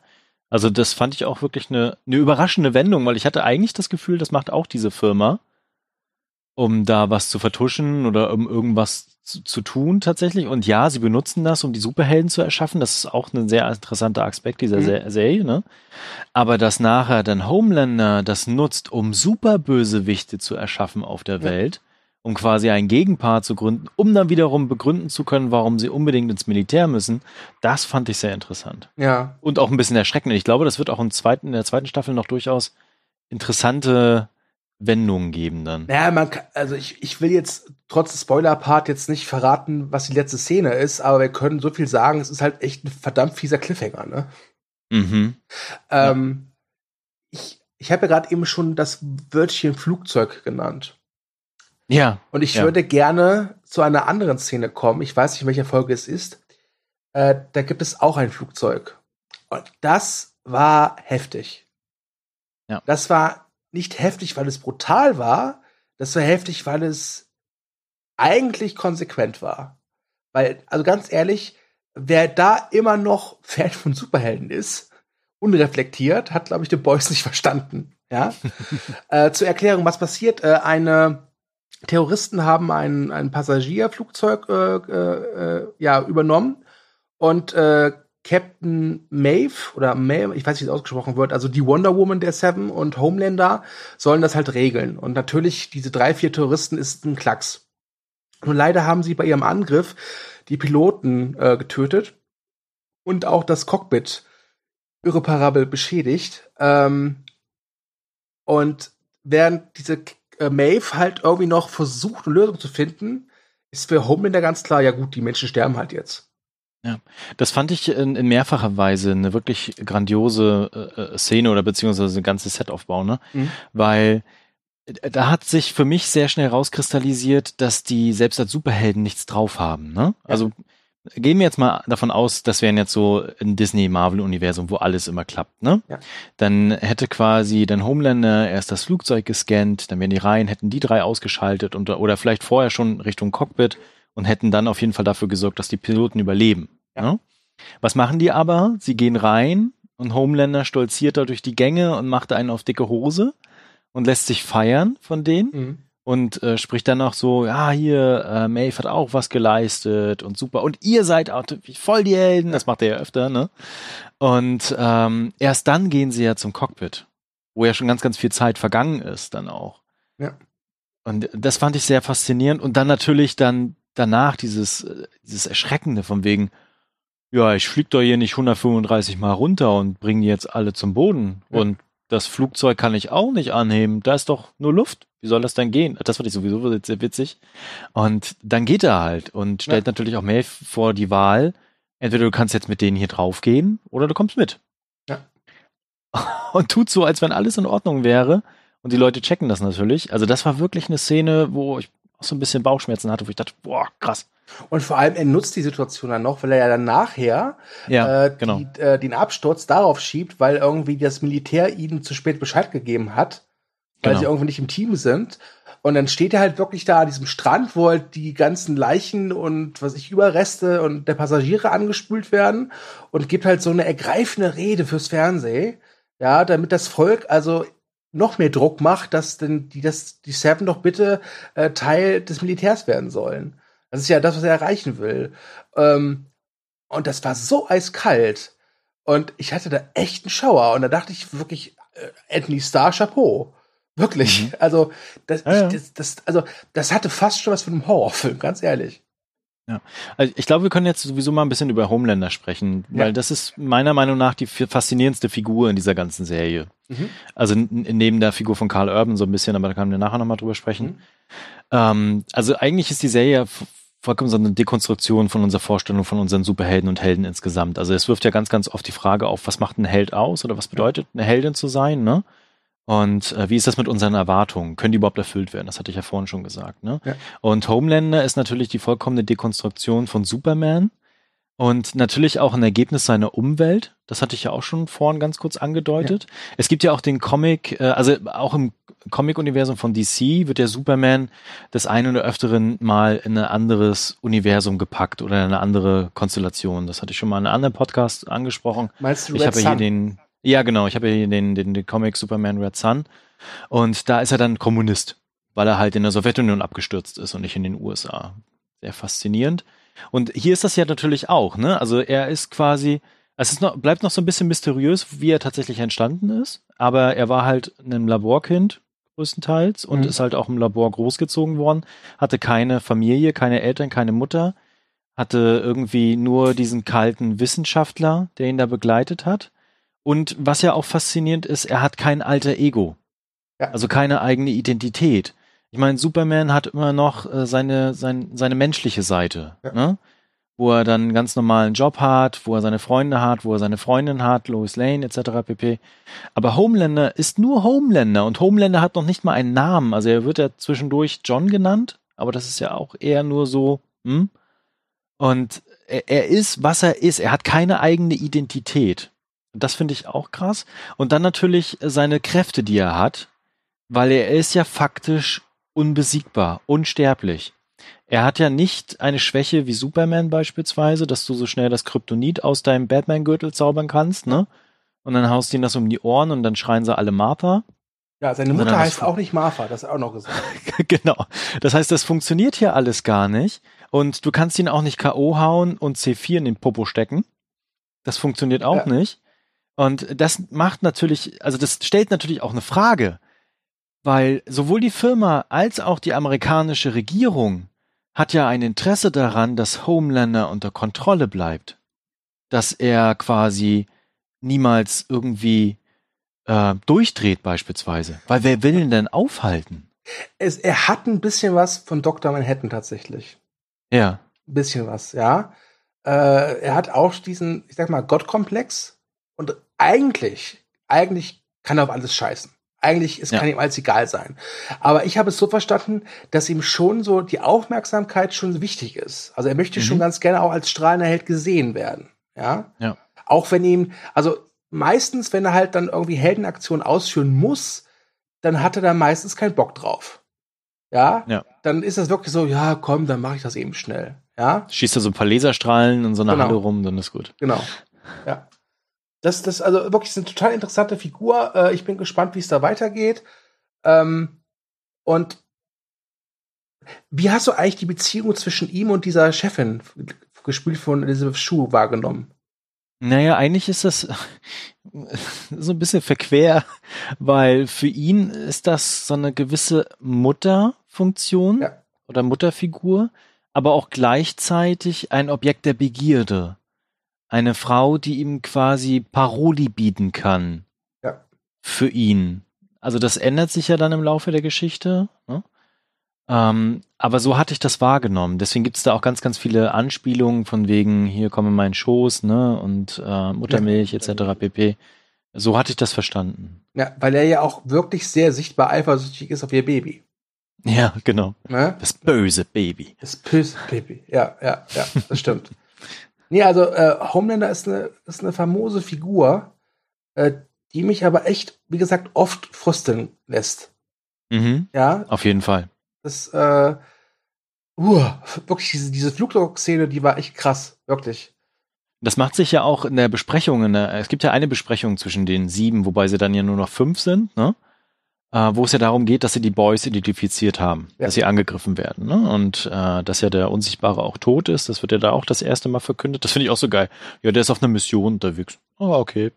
Also das fand ich auch wirklich eine, eine überraschende Wendung, weil ich hatte eigentlich das Gefühl, das macht auch diese Firma. um da was zu vertuschen oder um irgendwas zu, zu, tun tatsächlich. Und ja, sie benutzen das, um die Superhelden zu erschaffen. Das ist auch ein sehr interessanter Aspekt dieser mhm. Serie. Ne? Aber dass nachher dann Homelander das nutzt, um Superbösewichte zu erschaffen auf der ja. Welt, um quasi ein Gegenpaar zu gründen, um dann wiederum begründen zu können, warum sie unbedingt ins Militär müssen, das fand ich sehr interessant. Ja. Und auch ein bisschen erschreckend. Ich glaube, das wird auch im zweiten, in der zweiten Staffel noch durchaus interessante Wendungen geben dann. Naja, man kann, also ich, ich will jetzt trotz des Spoiler-Part jetzt nicht verraten, was die letzte Szene ist, aber wir können so viel sagen, es ist halt echt ein verdammt fieser Cliffhanger, ne? Mhm. Ähm, ja. Ich, ich habe ja gerade eben schon das Wörtchen Flugzeug genannt. Ja. Und ich ja. würde gerne zu einer anderen Szene kommen. Ich weiß nicht, in welcher Folge es ist. Äh, da gibt es auch ein Flugzeug. Und das war heftig. Ja. Das war nicht heftig, weil es brutal war. Das war heftig, weil es eigentlich konsequent war. Weil, also ganz ehrlich, wer da immer noch Fan von Superhelden ist, unreflektiert, hat, glaube ich, The Boys nicht verstanden. Ja. äh, zur Erklärung, was passiert? Äh, eine Terroristen haben ein, ein Passagierflugzeug äh, äh, ja, übernommen und äh, Captain Maeve oder Maeve, ich weiß nicht, wie es ausgesprochen wird, also die Wonder Woman der Seven und Homelander sollen das halt regeln. Und natürlich, diese drei, vier Terroristen ist ein Klacks. Und leider haben sie bei ihrem Angriff die Piloten äh, getötet und auch das Cockpit irreparabel beschädigt. Ähm, und während diese äh, Maeve halt irgendwie noch versucht, eine Lösung zu finden, ist für Homelander ganz klar, ja gut, die Menschen sterben halt jetzt. Ja, das fand ich in, in mehrfacher Weise eine wirklich grandiose äh, äh Szene oder beziehungsweise ein ganzes Setaufbau, ne? Mhm. Weil äh, da hat sich für mich sehr schnell rauskristallisiert, dass die selbst als Superhelden nichts drauf haben, ne? Ja. Also gehen wir jetzt mal davon aus, das wären jetzt so ein Disney-Marvel-Universum, wo alles immer klappt, ne? Ja. Dann hätte quasi dann Homelander erst das Flugzeug gescannt, dann wären die Reihen, hätten die drei ausgeschaltet und, oder vielleicht vorher schon Richtung Cockpit und hätten dann auf jeden Fall dafür gesorgt, dass die Piloten überleben. Ja. Ne? Was machen die aber? Sie gehen rein und Homelander stolziert da durch die Gänge und macht einen auf dicke Hose und lässt sich feiern von denen. Mhm und äh, spricht dann auch so, ja, hier, äh, Maeve hat auch was geleistet und super. Und ihr seid auch voll die Helden, das macht er ja öfter, ne? Und ähm, erst dann gehen sie ja zum Cockpit, wo ja schon ganz, ganz viel Zeit vergangen ist dann auch. Ja. Und das fand ich sehr faszinierend. Und dann natürlich dann danach dieses, äh, dieses Erschreckende von wegen, ja, ich flieg doch hier nicht 135 Mal runter und bringe jetzt alle zum Boden. Ja. Und das Flugzeug kann ich auch nicht anheben. Da ist doch nur Luft. Wie soll das denn gehen? Das fand ich sowieso sehr witzig. Und dann geht er halt und stellt ja. natürlich auch Maeve vor die Wahl. Entweder du kannst jetzt mit denen hier draufgehen oder du kommst mit. Ja. Und tut so, als wenn alles in Ordnung wäre. Und die Leute checken das natürlich. Also das war wirklich eine Szene, wo ich auch so ein bisschen Bauchschmerzen hatte, wo ich dachte, boah, krass. Und vor allem, er nutzt die Situation dann noch, weil er ja dann nachher ja, äh, genau. die, äh, den Absturz darauf schiebt, weil irgendwie das Militär ihnen zu spät Bescheid gegeben hat, weil genau. sie irgendwie nicht im Team sind. Und dann steht er halt wirklich da an diesem Strand, wo halt die ganzen Leichen und was ich Überreste und der Passagiere angespült werden und gibt halt so eine ergreifende Rede fürs Fernsehen, ja, damit das Volk also noch mehr Druck macht, dass denn die das die Seven doch bitte äh, Teil des Militärs werden sollen. Das ist ja das, was er erreichen will. Ähm, und das war so eiskalt. Und ich hatte da echt einen Schauer. Und da dachte ich wirklich, äh, Anthony Starr, Chapeau. Wirklich. Mhm. Also, das, ja, ja. Ich, das, das, also, das hatte fast schon was von einem Horrorfilm, ganz ehrlich. Ja, also ich glaube, wir können jetzt sowieso mal ein bisschen über Homelander sprechen, weil ja. das ist meiner Meinung nach die faszinierendste Figur in dieser ganzen Serie. Mhm. Also neben der Figur von Carl Urban so ein bisschen, aber da können wir nachher nochmal drüber sprechen. Mhm. Ähm, also eigentlich ist die Serie vollkommen so eine Dekonstruktion von unserer Vorstellung von unseren Superhelden und Helden insgesamt. Also es wirft ja ganz, ganz oft die Frage auf, was macht ein Held aus oder was bedeutet eine Heldin zu sein, ne? Und äh, wie ist das mit unseren Erwartungen? Können die überhaupt erfüllt werden? Das hatte ich ja vorhin schon gesagt. Ne? Ja. Und Homelander ist natürlich die vollkommene Dekonstruktion von Superman und natürlich auch ein Ergebnis seiner Umwelt. Das hatte ich ja auch schon vorhin ganz kurz angedeutet. Ja. Es gibt ja auch den Comic, äh, also auch im Comic-Universum von DC wird der Superman das eine oder öfteren mal in ein anderes Universum gepackt oder in eine andere Konstellation. Das hatte ich schon mal in einem anderen Podcast angesprochen. Meinst du Red ich habe hier den, ja genau, ich habe hier den, den, den Comic Superman Red Sun und da ist er dann Kommunist. weil er halt in der Sowjetunion abgestürzt ist und nicht in den USA. Sehr faszinierend. Und hier ist das ja natürlich auch, ne? Also er ist quasi, es ist noch, bleibt noch so ein bisschen mysteriös, wie er tatsächlich entstanden ist, aber er war halt ein Laborkind größtenteils und mhm. ist halt auch im Labor großgezogen worden, hatte keine Familie, keine Eltern, keine Mutter, hatte irgendwie nur diesen kalten Wissenschaftler, der ihn da begleitet hat. Und was ja auch faszinierend ist, er hat kein alter Ego. Ja. Also keine eigene Identität. Ich meine, Superman hat immer noch äh, seine, sein, seine menschliche Seite, ja. ne? wo er dann einen ganz normalen Job hat, wo er seine Freunde hat, wo er seine Freundin hat, Lois Lane etc. pp. Aber Homelander ist nur Homelander und Homelander hat noch nicht mal einen Namen. Also er wird ja zwischendurch John genannt, aber das ist ja auch eher nur so, hm? Und er, er ist, was er ist. Er hat keine eigene Identität. Das finde ich auch krass. Und dann natürlich seine Kräfte, die er hat, weil er ist ja faktisch unbesiegbar, unsterblich. Er hat ja nicht eine Schwäche wie Superman beispielsweise, dass du so schnell das Kryptonit aus deinem Batman-Gürtel zaubern kannst, ne? Und dann haust du ihnen das um die Ohren und dann schreien sie alle Martha. Ja, seine Mutter heißt auch nicht Martha, das ist auch noch gesagt. genau. Das heißt, das funktioniert hier alles gar nicht. Und du kannst ihn auch nicht K.O. hauen und C4 in den Popo stecken. Das funktioniert auch ja. nicht. Und das macht natürlich, also das stellt natürlich auch eine Frage. Weil sowohl die Firma als auch die amerikanische Regierung hat ja ein Interesse daran, dass Homelander unter Kontrolle bleibt. Dass er quasi niemals irgendwie äh, durchdreht beispielsweise. Weil wer will ihn denn aufhalten? Es, er hat ein bisschen was von Dr. Manhattan tatsächlich. Ja. Ein bisschen was, ja. Äh, er hat auch diesen, ich sag mal, Gottkomplex. Und eigentlich, eigentlich kann er auf alles scheißen. Eigentlich es ja. kann ihm alles egal sein. Aber ich habe es so verstanden, dass ihm schon so die Aufmerksamkeit schon wichtig ist. Also er möchte mhm. schon ganz gerne auch als strahlender Held gesehen werden. Ja. ja. Auch wenn ihm, also meistens, wenn er halt dann irgendwie Heldenaktionen ausführen muss, dann hat er da meistens keinen Bock drauf. Ja? ja. Dann ist das wirklich so, ja, komm, dann mache ich das eben schnell. Ja. Schießt er so ein paar Laserstrahlen in so einer genau. Halle rum, dann ist gut. Genau. Ja. Das, das also wirklich eine total interessante Figur. Äh, ich bin gespannt, wie es da weitergeht. Ähm, und wie hast du eigentlich die Beziehung zwischen ihm und dieser Chefin, gespielt von Elizabeth Shue, wahrgenommen? Naja, eigentlich ist das so ein bisschen verquer, weil für ihn ist das so eine gewisse Mutterfunktion ja. oder Mutterfigur, aber auch gleichzeitig ein Objekt der Begierde eine Frau, die ihm quasi Paroli bieten kann. Ja. Für ihn. Also das ändert sich ja dann im Laufe der Geschichte. Ne? Ähm, aber so hatte ich das wahrgenommen. Deswegen gibt es da auch ganz, ganz viele Anspielungen von wegen, hier komme mein Schoß, ne, und äh, Muttermilch ja. etc. pp. So hatte ich das verstanden. Ja, weil er ja auch wirklich sehr sichtbar eifersüchtig ist auf ihr Baby. Ja, genau. Ne? Das böse Baby. Das böse Baby. Ja, ja, ja, das stimmt. Nee, also äh, Homelander ist eine, ist eine famose Figur, äh, die mich aber echt, wie gesagt, oft frusteln lässt. Mhm. Ja. Auf jeden Fall. Das, äh, uh, wirklich, diese, diese Flugzeugszene, die war echt krass, wirklich. Das macht sich ja auch in der Besprechung, in der, es gibt ja eine Besprechung zwischen den sieben, wobei sie dann ja nur noch fünf sind, ne? Äh, wo es ja darum geht, dass sie die Boys identifiziert haben, ja. dass sie angegriffen werden. Ne? Und äh, dass ja der Unsichtbare auch tot ist, das wird ja da auch das erste Mal verkündet. Das finde ich auch so geil. Ja, der ist auf einer Mission unterwegs. Oh, okay.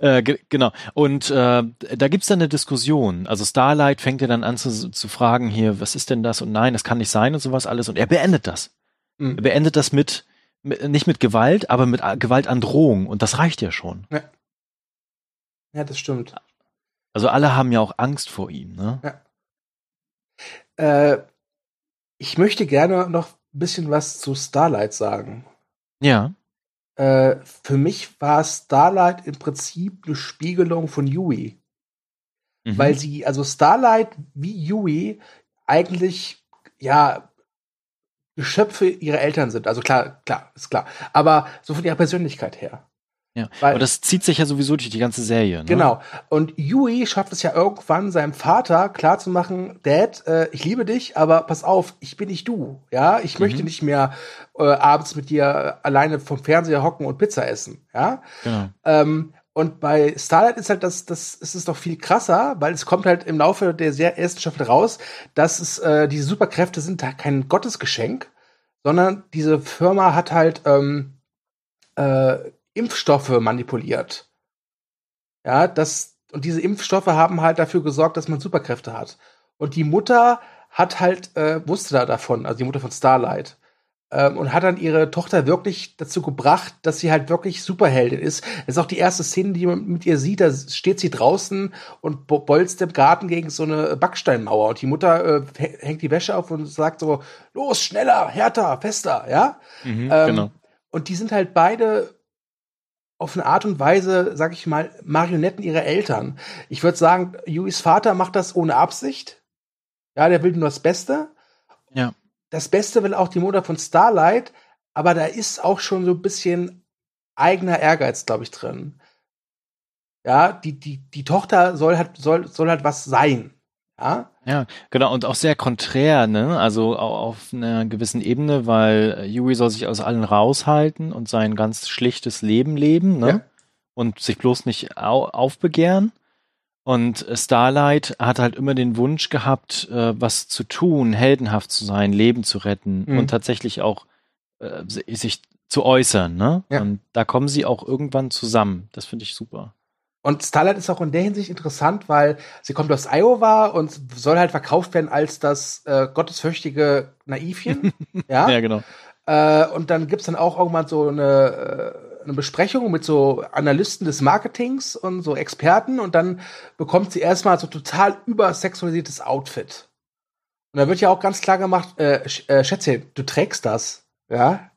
ja. äh, genau. Und äh, da gibt's dann eine Diskussion. Also Starlight fängt ja dann an zu, zu fragen hier, was ist denn das? Und nein, das kann nicht sein und sowas alles. Und er beendet das. Mhm. Er beendet das mit, mit, nicht mit Gewalt, aber mit Gewalt an Drohung. Und das reicht ja schon. Ja. Ja, das stimmt. Also alle haben ja auch Angst vor ihm, ne? Ja. Äh, ich möchte gerne noch ein bisschen was zu Starlight sagen. Ja. Äh, für mich war Starlight im Prinzip eine Spiegelung von Yui. Mhm. Weil sie, also Starlight wie Yui eigentlich, ja, Geschöpfe ihrer Eltern sind. Also klar, klar, ist klar. Aber so von ihrer Persönlichkeit her. Ja, Weil, aber das zieht sich ja sowieso durch die ganze Serie. Ne? Genau. Und Yui schafft es ja irgendwann seinem Vater klarzumachen, Dad, äh, ich liebe dich, aber pass auf, ich bin nicht du. Ja, ich mhm. möchte nicht mehr äh, abends mit dir alleine vom Fernseher hocken und Pizza essen. Ja. Genau. Ähm, Und bei Starlight ist halt das, das ist es doch viel krasser, weil es kommt halt im Laufe der sehr ersten Staffel raus, dass es äh, diese Superkräfte sind halt kein Gottesgeschenk, sondern diese Firma hat halt ähm, äh, Impfstoffe manipuliert. Ja, das und diese Impfstoffe haben halt dafür gesorgt, dass man Superkräfte hat. Und die Mutter hat halt äh, wusste da davon, also die Mutter von Starlight ähm, und hat dann ihre Tochter wirklich dazu gebracht, dass sie halt wirklich Superheldin ist. Das ist auch die erste Szene, die man mit ihr sieht. Da steht sie draußen und bolzt im Garten gegen so eine Backsteinmauer. Und die Mutter äh, hängt die Wäsche auf und sagt so: Los, schneller, härter, fester, ja. Mhm, ähm, genau. Und die sind halt beide auf eine Art und Weise, sag ich mal, Marionetten ihrer Eltern. Ich würde sagen, Yuis Vater macht das ohne Absicht. Ja, der will nur das Beste. Ja das Beste will auch die Mutter von Starlight, aber da ist auch schon so ein bisschen eigener Ehrgeiz, glaube ich, drin. Ja, die, die, die Tochter soll halt, soll, soll halt was sein. Ja? ja, genau, und auch sehr konträr, ne? Also auf einer gewissen Ebene, weil Yui soll sich aus allen raushalten und sein ganz schlichtes Leben leben, ne? Ja. Und sich bloß nicht au aufbegehren. Und Starlight hat halt immer den Wunsch gehabt, äh, was zu tun, heldenhaft zu sein, Leben zu retten mhm. und tatsächlich auch äh, sich zu äußern. Ne? Ja. Und da kommen sie auch irgendwann zusammen. Das finde ich super. Und Starlight ist auch in der Hinsicht interessant, weil sie kommt aus Iowa und soll halt verkauft werden als das äh, gottesfürchtige Naivchen. ja? ja, genau. Äh, und dann gibt's dann auch irgendwann so eine äh, eine Besprechung mit so Analysten des Marketings und so Experten und dann bekommt sie erstmal so total übersexualisiertes Outfit. Und da wird ja auch ganz klar gemacht, äh, äh, Schätze, du trägst das, ja,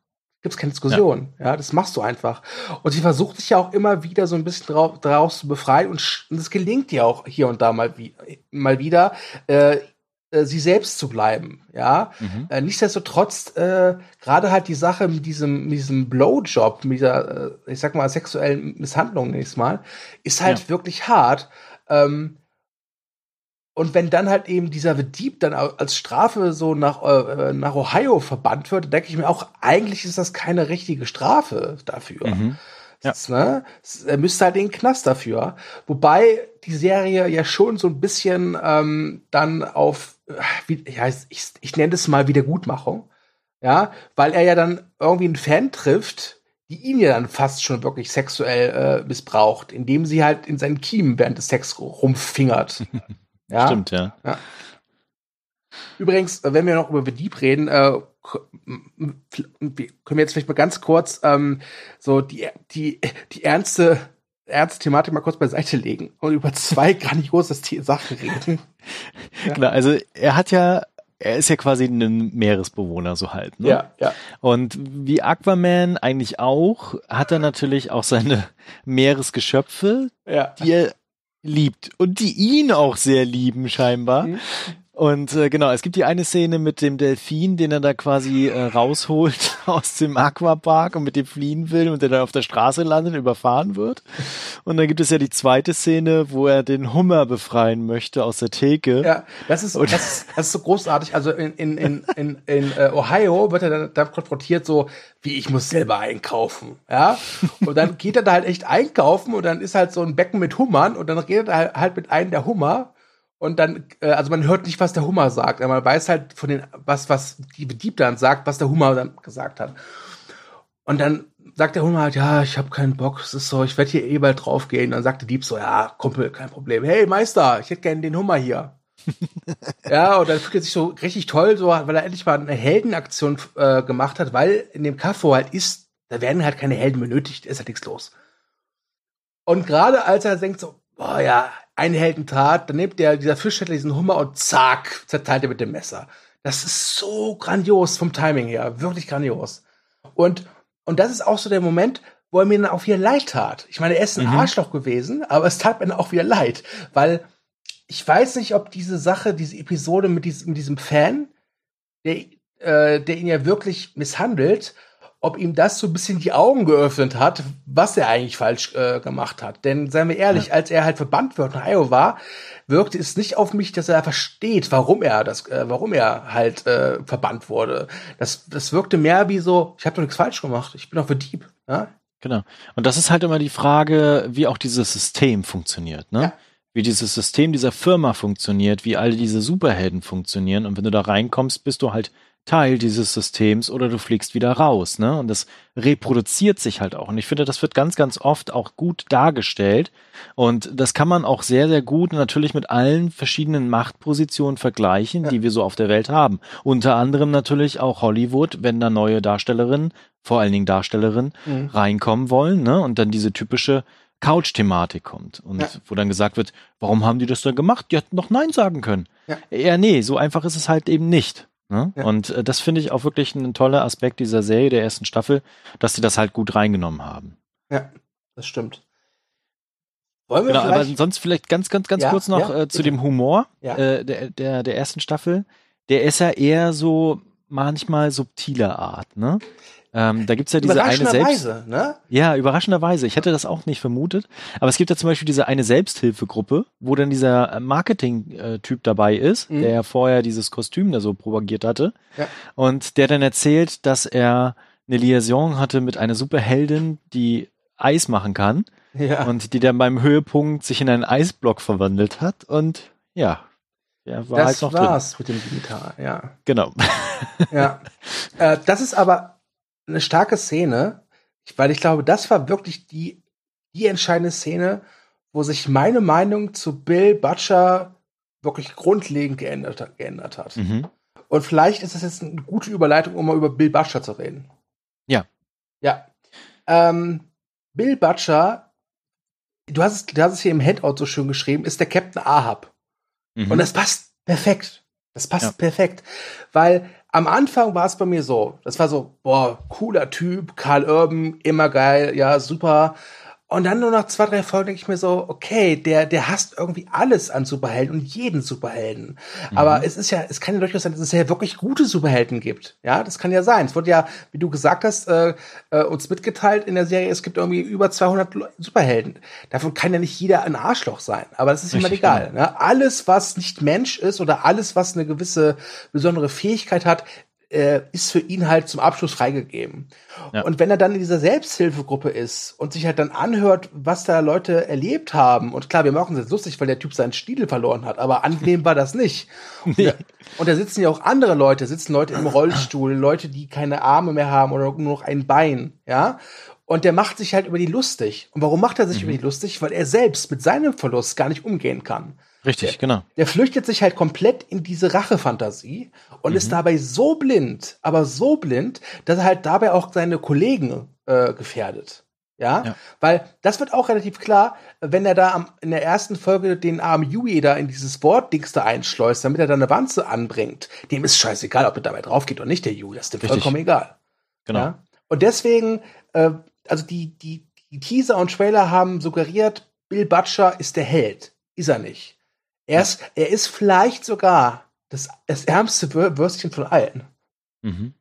gibt's keine Diskussion, ja. ja. das machst du einfach. Und sie versucht sich ja auch immer wieder so ein bisschen drauf, daraus zu befreien und es gelingt ihr auch hier und da mal, wie, mal wieder, äh, äh, sie selbst zu bleiben, ja. Mhm. Äh, nichtsdestotrotz, äh, gerade halt die Sache mit diesem, mit diesem Blowjob, mit dieser, äh, ich sag mal, sexuellen Misshandlung nächstes Mal, ist halt ja. wirklich hart. Ähm, und wenn dann halt eben dieser Dieb dann als Strafe so nach, äh, äh nach Ohio verbannt wird, denke ich mir auch, eigentlich ist das keine richtige Strafe dafür. Mhm. Ja. Das, ne? Er müsste halt den Knast dafür. Wobei die Serie ja schon so ein bisschen ähm, dann auf, äh, wie, ja, ich, ich nenne es mal Wiedergutmachung. Ja, weil er ja dann irgendwie einen Fan trifft, die ihn ja dann fast schon wirklich sexuell äh, missbraucht, indem sie halt in seinen Kiemen während des Sex rumfingert. ja? Stimmt, ja. ja. Übrigens, äh, wenn wir noch über Deep reden, äh, können wir jetzt vielleicht mal ganz kurz ähm, so die, die, die ernste, ernste Thematik mal kurz beiseite legen und über zwei grandiose Sachen reden. ja. Genau, also er hat ja er ist ja quasi ein Meeresbewohner, so halt. Ne? Ja, ja. Und wie Aquaman eigentlich auch, hat er natürlich auch seine Meeresgeschöpfe, ja. die er liebt und die ihn auch sehr lieben, scheinbar. Mhm. Und äh, genau, es gibt die eine Szene mit dem Delfin, den er da quasi äh, rausholt aus dem Aquapark und mit dem fliehen will und der dann auf der Straße landet, überfahren wird. Und dann gibt es ja die zweite Szene, wo er den Hummer befreien möchte aus der Theke. Ja, das ist, das ist, das ist so großartig. Also in, in, in, in, in äh, Ohio wird er dann, dann konfrontiert so, wie ich muss selber einkaufen. Ja. Und dann geht er da halt echt einkaufen und dann ist halt so ein Becken mit Hummern und dann redet er halt mit einem der Hummer und dann, äh, also man hört nicht, was der Hummer sagt, aber man weiß halt von den, was, was die Dieb dann sagt, was der Hummer dann gesagt hat. Und dann sagt der Hummer halt, ja, ich habe keinen Bock, es ist so, ich werde hier eh bald draufgehen. Dann sagt der Dieb so, ja, Kumpel, kein Problem. Hey, Meister, ich hätte gerne den Hummer hier. ja, und dann fühlt er sich so richtig toll, so, weil er endlich mal eine Heldenaktion äh, gemacht hat, weil in dem Kaff, wo er halt ist, da werden halt keine Helden benötigt, ist halt nichts los. Und gerade als er denkt so, boah ja, eine Heldentat, dann nimmt der, dieser Fischhändler diesen Hummer und zack, zerteilt er mit dem Messer. Das ist so grandios vom Timing her, wirklich grandios. Und, und das ist auch so der Moment, wo er mir dann auch wieder leid tat. Ich meine, er ist ein mhm. Arschloch gewesen, aber es tat mir dann auch wieder leid, weil ich weiß nicht, ob diese Sache, diese Episode mit diesem, mit diesem Fan, der, äh, der ihn ja wirklich misshandelt, ob ihm das so ein bisschen die Augen geöffnet hat, was er eigentlich falsch äh, gemacht hat. Denn seien wir ehrlich, ja. als er halt verbannt wird nach Iowa, wirkte es nicht auf mich, dass er versteht, warum er das, äh, warum er halt äh, verbannt wurde. Das, das wirkte mehr wie so, ich habe doch nichts falsch gemacht, ich bin doch für Dieb. Ja? Genau. Und das ist halt immer die Frage, wie auch dieses System funktioniert, ne? Ja. Wie dieses System dieser Firma funktioniert, wie all diese Superhelden funktionieren. Und wenn du da reinkommst, bist du halt Teil dieses Systems oder du fliegst wieder raus, ne? Und das reproduziert sich halt auch. Und ich finde, das wird ganz, ganz oft auch gut dargestellt. Und das kann man auch sehr, sehr gut natürlich mit allen verschiedenen Machtpositionen vergleichen, Ja. die wir so auf der Welt haben. Unter anderem natürlich auch Hollywood, wenn da neue Darstellerinnen, vor allen Dingen Darstellerinnen, Mhm. reinkommen wollen, ne? Und dann diese typische Couch-Thematik kommt. Und Ja. wo dann gesagt wird, warum haben die das dann gemacht? Die hätten doch Nein sagen können. Ja. ja, nee, so einfach ist es halt eben nicht. Ne? Ja. Und äh, das finde ich auch wirklich ein toller Aspekt dieser Serie, der ersten Staffel, dass sie das halt gut reingenommen haben. Ja, das stimmt. Wollen wir Genau, aber vielleicht, sonst vielleicht ganz, ganz, ganz Ja, kurz noch ja, äh, zu dem Humor äh, der, der, der ersten Staffel. Der ist ja eher so manchmal subtiler Art, ne? Ähm, da gibt's ja diese eine Selbst... überraschenderweise, ne? Ja, überraschenderweise. Ich hätte das auch nicht vermutet. Aber es gibt ja zum Beispiel diese eine Selbsthilfegruppe, wo dann dieser äh, Marketing-Typ dabei ist, Mhm. der ja vorher dieses Kostüm da so propagiert hatte. Ja. Und der dann erzählt, dass er eine Liaison hatte mit einer Superheldin, die Eis machen kann Ja. und die dann beim Höhepunkt sich in einen Eisblock verwandelt hat. Und ja, der war das halt noch war's mit dem Dimitar, ja. drin. Genau. Ja. äh, das ist aber eine starke Szene, weil ich glaube, das war wirklich die, die entscheidende Szene, wo sich meine Meinung zu Bill Butcher wirklich grundlegend geändert, hat- geändert hat. Mhm. Und vielleicht ist das jetzt eine gute Überleitung, um mal über Bill Butcher zu reden. Ja. Ja. Ähm, Bill Butcher, du hast, es, du hast es hier im Headout so schön geschrieben, ist der Captain Ahab. Mhm. Und das passt perfekt. Das passt Ja. perfekt. Weil am Anfang war es bei mir so, das war so, boah, cooler Typ, Karl Urban, immer geil, ja, super. Und dann nur nach zwei, drei Folgen denke ich mir so, okay, der, der hasst irgendwie alles an Superhelden und jeden Superhelden. Aber es ist ja, es kann ja durchaus sein, dass es ja wirklich gute Superhelden gibt. Ja, das kann ja sein. Es wurde ja, wie du gesagt hast, äh, äh, uns mitgeteilt in der Serie, es gibt irgendwie über 200 Le- Superhelden. Davon kann ja nicht jeder ein Arschloch sein. Aber das ist immer Richtig, egal. Ne? Alles, was nicht Mensch ist oder alles, was eine gewisse besondere Fähigkeit hat, äh, ist für ihn halt zum Abschluss freigegeben. Ja. Und wenn er dann in dieser Selbsthilfegruppe ist und sich halt dann anhört, was da Leute erlebt haben, und klar, wir machen es jetzt lustig, weil der Typ seinen Stiefel verloren hat, aber angenehm war das nicht. Nee. Und da sitzen ja auch andere Leute, sitzen Leute im Rollstuhl, Leute, die keine Arme mehr haben oder nur noch ein Bein, ja. Und der macht sich halt über die lustig. Und warum macht er sich über die lustig? Weil er selbst mit seinem Verlust gar nicht umgehen kann. Richtig, genau. Der flüchtet sich halt komplett in diese Rachefantasie und ist dabei so blind, aber so blind, dass er halt dabei auch seine Kollegen äh, gefährdet. Ja? Ja. weil das wird auch relativ klar, wenn er da am, in der ersten Folge den armen Yui da in dieses Wortdings da einschleust, damit er da eine Wanze anbringt. Dem ist scheißegal, ob er dabei drauf geht oder nicht, der Yui, das ist dem Richtig. vollkommen egal. Genau. Ja? Und deswegen, äh, also die, die, die Teaser und Trailer haben suggeriert, Bill Butcher ist der Held. Ist er nicht. Er ist, er ist vielleicht sogar das, das ärmste Wür- Würstchen von allen. Mhm.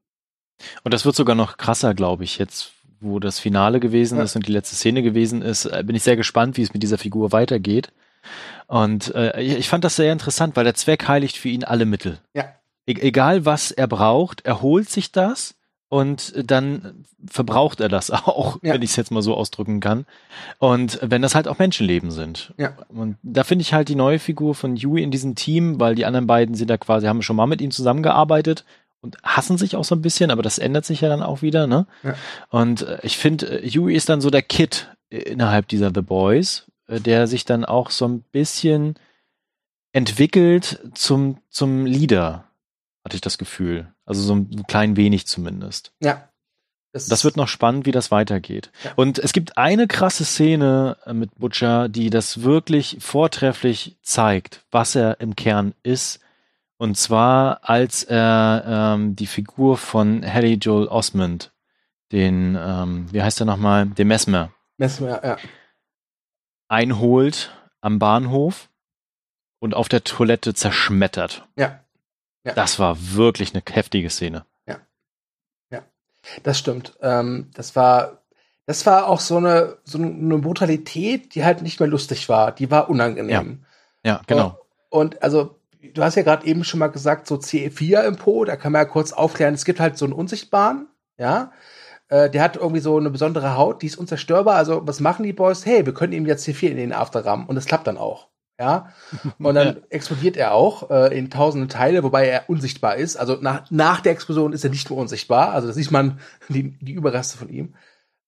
Und das wird sogar noch krasser, glaube ich, jetzt, wo das Finale gewesen Ja. ist und die letzte Szene gewesen ist, äh, bin ich sehr gespannt, wie es mit dieser Figur weitergeht. Und äh, ich ich fand das sehr interessant, weil der Zweck heiligt für ihn alle Mittel. Ja. E egal was er braucht, er holt sich das und dann verbraucht er das auch, Ja. wenn ich es jetzt mal so ausdrücken kann. Und wenn das halt auch Menschenleben sind. Ja. Und da finde ich halt die neue Figur von Yui in diesem Team, weil die anderen beiden sind da quasi, haben schon mal mit ihm zusammengearbeitet und hassen sich auch so ein bisschen, aber das ändert sich ja dann auch wieder, ne? Ja. Und äh, ich finde, äh, Yui ist dann so der Kid äh, innerhalb dieser The Boys, der sich dann auch so ein bisschen entwickelt zum, zum Leader, hatte ich das Gefühl. Also so ein klein wenig zumindest. Ja. Das wird noch spannend, wie das weitergeht. Ja. Und es gibt eine krasse Szene äh, mit Butcher, die das wirklich vortrefflich zeigt, was er im Kern ist. Und zwar, als er ähm, die Figur von Haley Joel Osmond, den, ähm, wie heißt er nochmal, den Mesmer, Mesmer, ja. einholt am Bahnhof und auf der Toilette zerschmettert. Ja. Ja. Das war wirklich eine heftige Szene. Das stimmt. Ähm, das war, das war auch so eine, so eine Brutalität, die halt nicht mehr lustig war. Die war unangenehm. Ja, genau. Und also, du hast ja gerade eben schon mal gesagt, so CE4 im Po, da kann man ja kurz aufklären, es gibt halt so einen Unsichtbaren, ja. äh, der hat irgendwie so eine besondere Haut, die ist unzerstörbar. Also, was machen die Boys? Hey, wir können ihm jetzt C4 in den After rammen und das klappt dann auch. Ja. Und dann ja. explodiert er auch äh, in tausende Teile, wobei er unsichtbar ist. Also nach, nach der Explosion ist er nicht mehr unsichtbar. Also da sieht man die, die Überreste von ihm.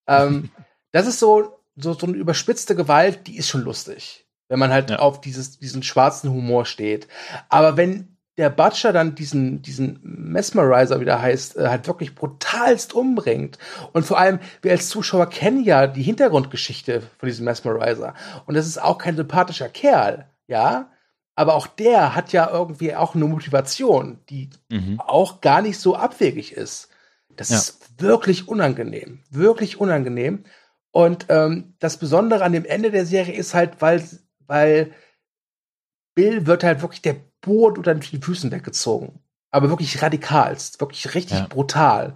Ähm, das ist so, so, so eine überspitzte Gewalt, die ist schon lustig. Wenn man halt ja. auf dieses, diesen schwarzen Humor steht. Aber wenn der Butcher dann diesen, diesen Mesmerizer, wie der heißt, äh, halt wirklich brutalst umbringt. Und vor allem, wir als Zuschauer kennen ja die Hintergrundgeschichte von diesem Mesmerizer. Und das ist auch kein sympathischer Kerl, ja. Aber auch der hat ja irgendwie auch eine Motivation, die mhm. auch gar nicht so abwegig ist. Das ja. ist wirklich unangenehm. Wirklich unangenehm. Und ähm, das Besondere an dem Ende der Serie ist halt, weil, weil Bill wird halt wirklich der Boden unter den Füßen weggezogen. Aber wirklich radikalst, wirklich richtig ja. brutal.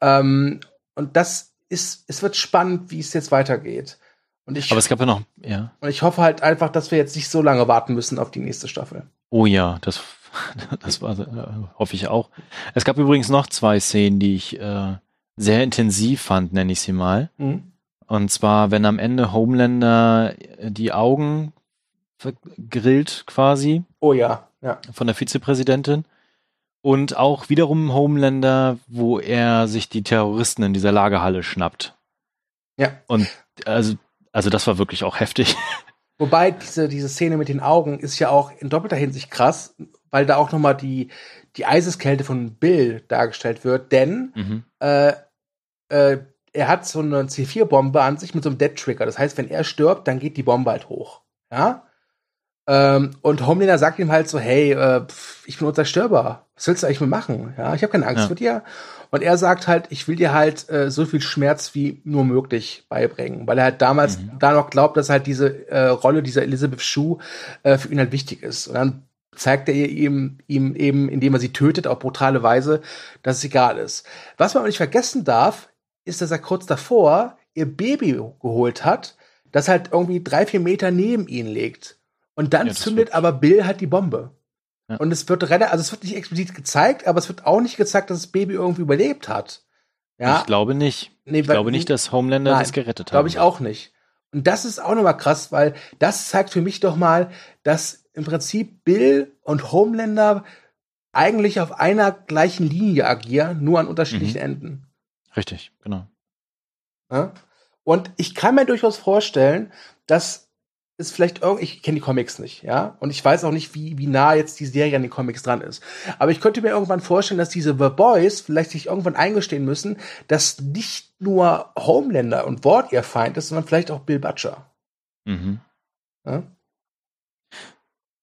Ähm, und das ist, es wird spannend, wie es jetzt weitergeht. Und ich, Aber es gab ja noch, ja. Und ich hoffe halt einfach, dass wir jetzt nicht so lange warten müssen auf die nächste Staffel. Oh ja, das, das war, äh, hoffe ich auch. Es gab übrigens noch zwei Szenen, die ich äh, sehr intensiv fand, nenne ich sie mal. Mhm. Und zwar, wenn am Ende Homelander die Augen grillt quasi. Oh ja, ja. Von der Vizepräsidentin. Und auch wiederum Homelander, wo er sich die Terroristen in dieser Lagerhalle schnappt. Ja. Und also, also das war wirklich auch heftig. Wobei diese, diese Szene mit den Augen ist ja auch in doppelter Hinsicht krass, weil da auch nochmal die, die Eiseskälte von Bill dargestellt wird, denn mhm. äh, äh, er hat so eine C4-Bombe an sich mit so einem Dead-Trigger. Das heißt, wenn er stirbt, dann geht die Bombe halt hoch. Ja? Ähm, und Homelander sagt ihm halt so, hey, äh, pf, ich bin unzerstörbar. Was willst du eigentlich mit machen? Ja, ich habe keine Angst ja. vor dir. Und er sagt halt, ich will dir halt äh, so viel Schmerz wie nur möglich beibringen, weil er halt damals mhm. da noch glaubt, dass halt diese äh, Rolle dieser Elizabeth Shue äh, für ihn halt wichtig ist. Und dann zeigt er ihm, ihm eben, indem er sie tötet, auf brutale Weise, dass es egal ist. Was man aber nicht vergessen darf, ist, dass er kurz davor ihr Baby geholt hat, das halt irgendwie drei, vier Meter neben ihn liegt. Und dann ja, zündet aber Bill halt die Bombe. Ja. Und es wird relativ, also es wird nicht explizit gezeigt, aber es wird auch nicht gezeigt, dass das Baby irgendwie überlebt hat. Ja. Ich glaube nicht. Nee, ich glaube nicht, dass Homelander nein, das gerettet hat. Glaube ich auch nicht. Und das ist auch nochmal krass, weil das zeigt für mich doch mal, dass im Prinzip Bill und Homelander eigentlich auf einer gleichen Linie agieren, nur an unterschiedlichen mhm. Enden. Richtig, genau. Ja? Und ich kann mir durchaus vorstellen, dass ist vielleicht irgendwie, ich kenne die Comics nicht, ja, und ich weiß auch nicht, wie, wie nah jetzt die Serie an den Comics dran ist. Aber ich könnte mir irgendwann vorstellen, dass diese The Boys vielleicht sich irgendwann eingestehen müssen, dass nicht nur Homelander und Ward ihr Feind ist, sondern vielleicht auch Bill Butcher. Mhm. Ja?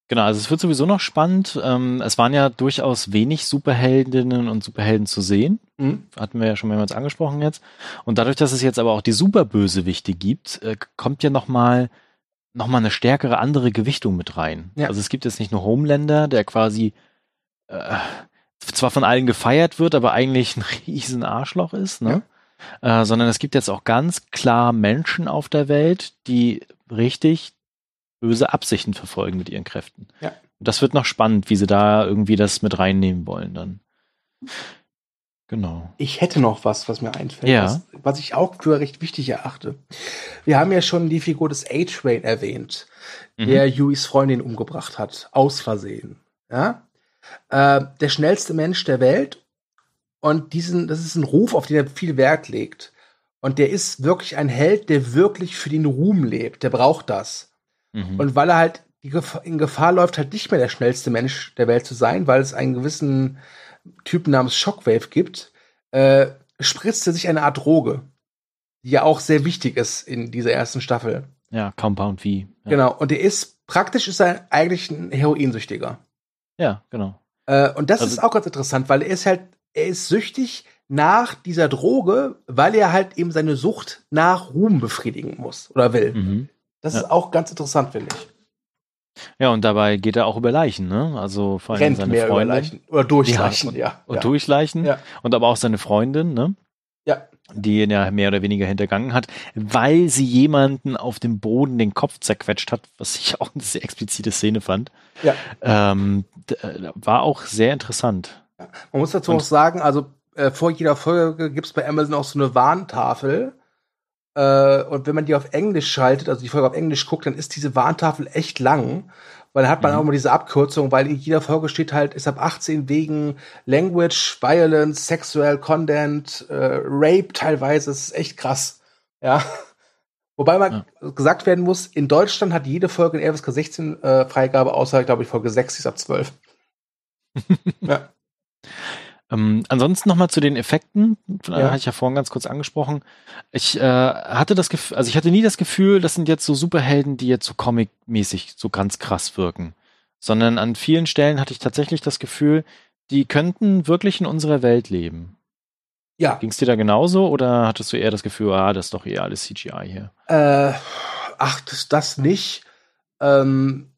Genau, also es wird sowieso noch spannend. Ähm, es waren ja durchaus wenig Superheldinnen und Superhelden zu sehen. Mhm. Hatten wir ja schon mehrmals angesprochen jetzt. Und dadurch, dass es jetzt aber auch die Superbösewichte gibt, äh, kommt ja noch mal nochmal eine stärkere andere Gewichtung mit rein. Ja. Also es gibt jetzt nicht nur Homelander, der quasi äh, zwar von allen gefeiert wird, aber eigentlich ein riesen Arschloch ist, ne? Ja. Äh, sondern es gibt jetzt auch ganz klar Menschen auf der Welt, die richtig böse Absichten verfolgen mit ihren Kräften. Ja. Und das wird noch spannend, wie sie da irgendwie das mit reinnehmen wollen dann. Genau. Ich hätte noch was, was mir einfällt, ja. was, was, ich auch für recht wichtig erachte. Wir haben ja schon die Figur des A-Train erwähnt, mhm. der Hueys Freundin umgebracht hat, aus Versehen. Ja? Äh, der schnellste Mensch der Welt und diesen, das ist ein Ruf, auf den er viel Wert legt. Und der ist wirklich ein Held, der wirklich für den Ruhm lebt. Der braucht das. Mhm. Und weil er halt in Gefahr läuft, halt nicht mehr der schnellste Mensch der Welt zu sein, weil es einen gewissen Typen namens Shockwave gibt, äh, spritzt er sich eine Art Droge, die ja auch sehr wichtig ist in dieser ersten Staffel. Ja, Compound V. Ja. Genau, und er ist, praktisch ist er eigentlich ein Heroinsüchtiger. Ja, genau. Äh, und das also, ist auch ganz interessant, weil er ist halt, er ist süchtig nach dieser Droge, weil er halt eben seine Sucht nach Ruhm befriedigen muss oder will. Mhm. Das ja. ist auch ganz interessant, finde ich. Ja, und dabei geht er auch über Leichen, ne? Also vor allem Rennt seine mehr Freundin. Über Leichen. Oder durch ja, Leichen, und, ja. Und ja. durch Leichen. Ja. Und aber auch seine Freundin, ne? Ja. Die ihn ja mehr oder weniger hintergangen hat, weil sie jemanden auf dem Boden den Kopf zerquetscht hat, was ich auch eine sehr explizite Szene fand. Ja. Ähm, war auch sehr interessant. Man muss dazu und, auch sagen, also äh, vor jeder Folge gibt's bei Amazon auch so eine Warntafel. Äh, und wenn man die auf Englisch schaltet, also die Folge auf Englisch guckt, dann ist diese Warntafel echt lang. Weil dann hat man Mhm. auch immer diese Abkürzung, weil in jeder Folge steht halt, ist ab 18 wegen Language, Violence, Sexual Content, äh, Rape teilweise. Das ist echt krass. Ja. Wobei man gesagt werden muss, in Deutschland hat jede Folge eine FSK 16 äh, Freigabe, außer, glaube ich, Folge 6 die ist ab 12. ja. Ähm, ansonsten nochmal zu den Effekten, äh, Ja. hatte ich ja vorhin ganz kurz angesprochen. Ich äh, hatte das Gefühl, also ich hatte nie das Gefühl, das sind jetzt so Superhelden, die jetzt so comic-mäßig so ganz krass wirken. Sondern an vielen Stellen hatte ich tatsächlich das Gefühl, die könnten wirklich in unserer Welt leben. Ja. Ging es dir da genauso oder hattest du eher das Gefühl, ah, das ist doch eher alles CGI hier? Äh, ach, das, das nicht. Ähm,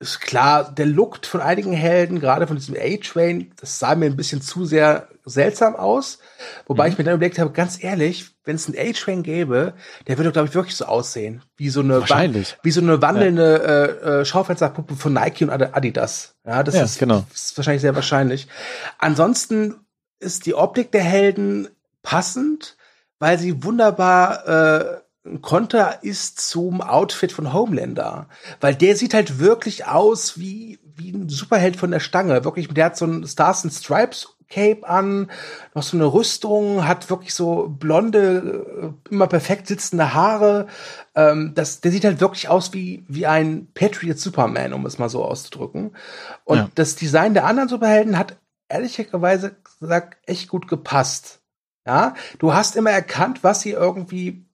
ist klar, der Look von einigen Helden, gerade von diesem A-Train, das sah mir ein bisschen zu sehr seltsam aus. Wobei Mhm. ich mir dann überlegt habe, ganz ehrlich, wenn es einen A-Train gäbe, der würde, glaube ich, wirklich so aussehen. Wie so eine, Wahrscheinlich. wie so eine wandelnde äh, äh, Schaufensterpuppe von Nike und Adi- Adidas. Ja, das Ja, ist, genau. ist wahrscheinlich sehr wahrscheinlich. Ansonsten ist die Optik der Helden passend, weil sie wunderbar äh, ein Konter ist zum Outfit von Homelander. Weil der sieht halt wirklich aus wie, wie ein Superheld von der Stange. Wirklich, der hat so ein Stars and Stripes Cape an, noch so eine Rüstung, hat wirklich so blonde, äh, immer perfekt sitzende Haare. Ähm, das, der sieht halt wirklich aus wie, wie ein Patriot Superman, um es mal so auszudrücken. Und Ja. das Design der anderen Superhelden hat ehrlicherweise gesagt echt gut gepasst. Ja, du hast immer erkannt, was sie irgendwie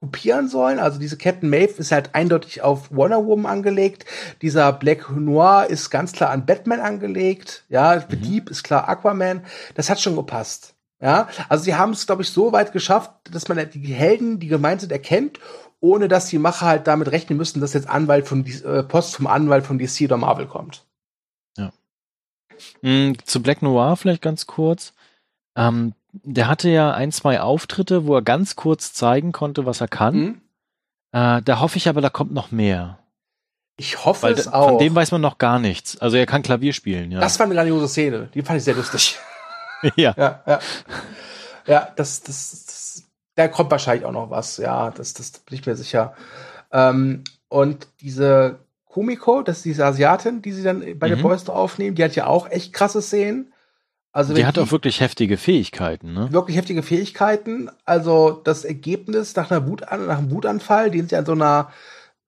kopieren sollen. Also diese Captain Maeve ist halt eindeutig auf Wonder Woman angelegt. Dieser Black Noir ist ganz klar an Batman angelegt. Ja, The Deep ist klar Aquaman. Das hat schon gepasst. Ja, also sie haben es, glaube ich, so weit geschafft, dass man die Helden, die gemeint sind, erkennt, ohne dass die Macher halt damit rechnen müssen, dass jetzt Anwalt von äh, Post vom Anwalt von DC oder Marvel kommt. Mm, zu Black Noir vielleicht ganz kurz. Ähm, der hatte ja ein, zwei Auftritte, wo er ganz kurz zeigen konnte, was er kann. Mhm. Äh, da hoffe ich aber, da kommt noch mehr. Ich hoffe Weil es auch. von dem weiß man noch gar nichts. Also er kann Klavier spielen, ja. das war eine grandiose Szene. Die fand ich sehr lustig. ja. ja, ja. Ja, das, das, das, da kommt wahrscheinlich auch noch was. Ja, das, das bin ich mir sicher. Ähm, und diese Kumiko, das ist diese Asiatin, die sie dann bei Mhm. den Boys aufnehmen, die hat ja auch echt krasse Szenen. Also Die hat auch wirklich heftige Fähigkeiten, ne? wirklich heftige Fähigkeiten. Also das Ergebnis nach einer Wut nach einem Wutanfall, den sie an so einer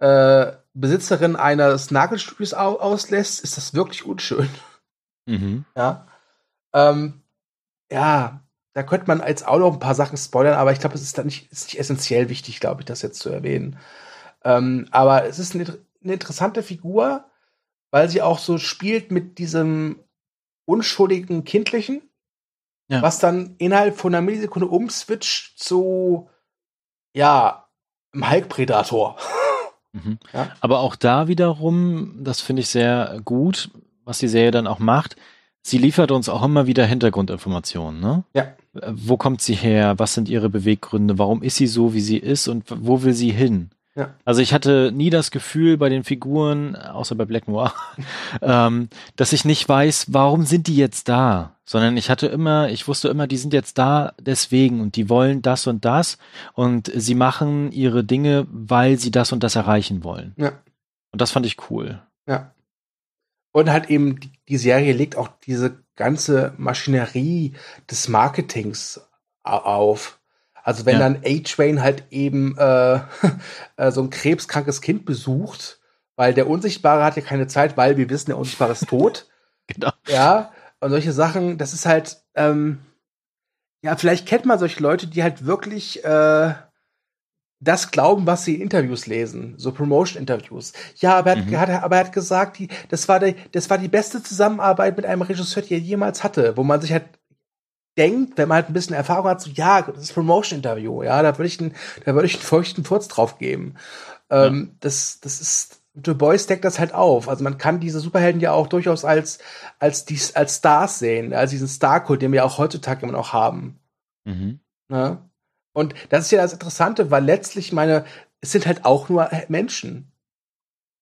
äh, Besitzerin eines Nagelstudios au auslässt, ist das wirklich unschön. Mhm. Ja. Ähm, ja, da könnte man jetzt auch noch ein paar Sachen spoilern, aber ich glaube, es ist da nicht, ist nicht essentiell wichtig, glaube ich, das jetzt zu erwähnen. Ähm, aber es ist eine, eine interessante Figur, weil sie auch so spielt mit diesem unschuldigen Kindlichen, Ja. was dann innerhalb von einer Millisekunde umswitcht zu, ja, einem Hulk-Predator. Mhm. Ja. Aber auch da wiederum, das finde ich sehr gut, was die Serie dann auch macht. Sie liefert uns auch immer wieder Hintergrundinformationen, ne? Ja. Wo kommt sie her? Was sind ihre Beweggründe? Warum ist sie so, wie sie ist? Und wo will sie hin? Ja. Also ich hatte nie das Gefühl bei den Figuren, außer bei Black Noir, ähm, dass ich nicht weiß, warum sind die jetzt da? Sondern ich hatte immer, ich wusste immer, die sind jetzt da deswegen und die wollen das und das und sie machen ihre Dinge, weil sie das und das erreichen wollen. Ja. Und das fand ich cool. Ja. Und halt eben, die, die Serie legt auch diese ganze Maschinerie des Marketings au- auf. Also wenn Ja. dann A-Train halt eben äh, äh, so ein krebskrankes Kind besucht, weil der Unsichtbare hat ja keine Zeit, weil wir wissen, der Unsichtbare ist tot. Genau. Ja, und solche Sachen, das ist halt, ähm, ja, vielleicht kennt man solche Leute, die halt wirklich äh, das glauben, was sie in Interviews lesen, so Promotion-Interviews. Ja, aber er, hat, Mhm. hat, aber er hat gesagt, die, das, war die, das war die beste Zusammenarbeit mit einem Regisseur, die er jemals hatte, wo man sich halt denkt, wenn man halt ein bisschen Erfahrung hat, so, ja, das ist Promotion-Interview, ja, da würde ich, einen- da würde ich einen feuchten Furz drauf geben. Ähm, das, das ist, The Boys deckt das halt auf. Also man kann diese Superhelden ja auch durchaus als, als, die, als Stars sehen, als diesen Star-Kult, den wir auch heutzutage immer noch haben. Mhm. Ne? Und das ist ja das Interessante, weil letztlich meine, es sind halt auch nur Menschen.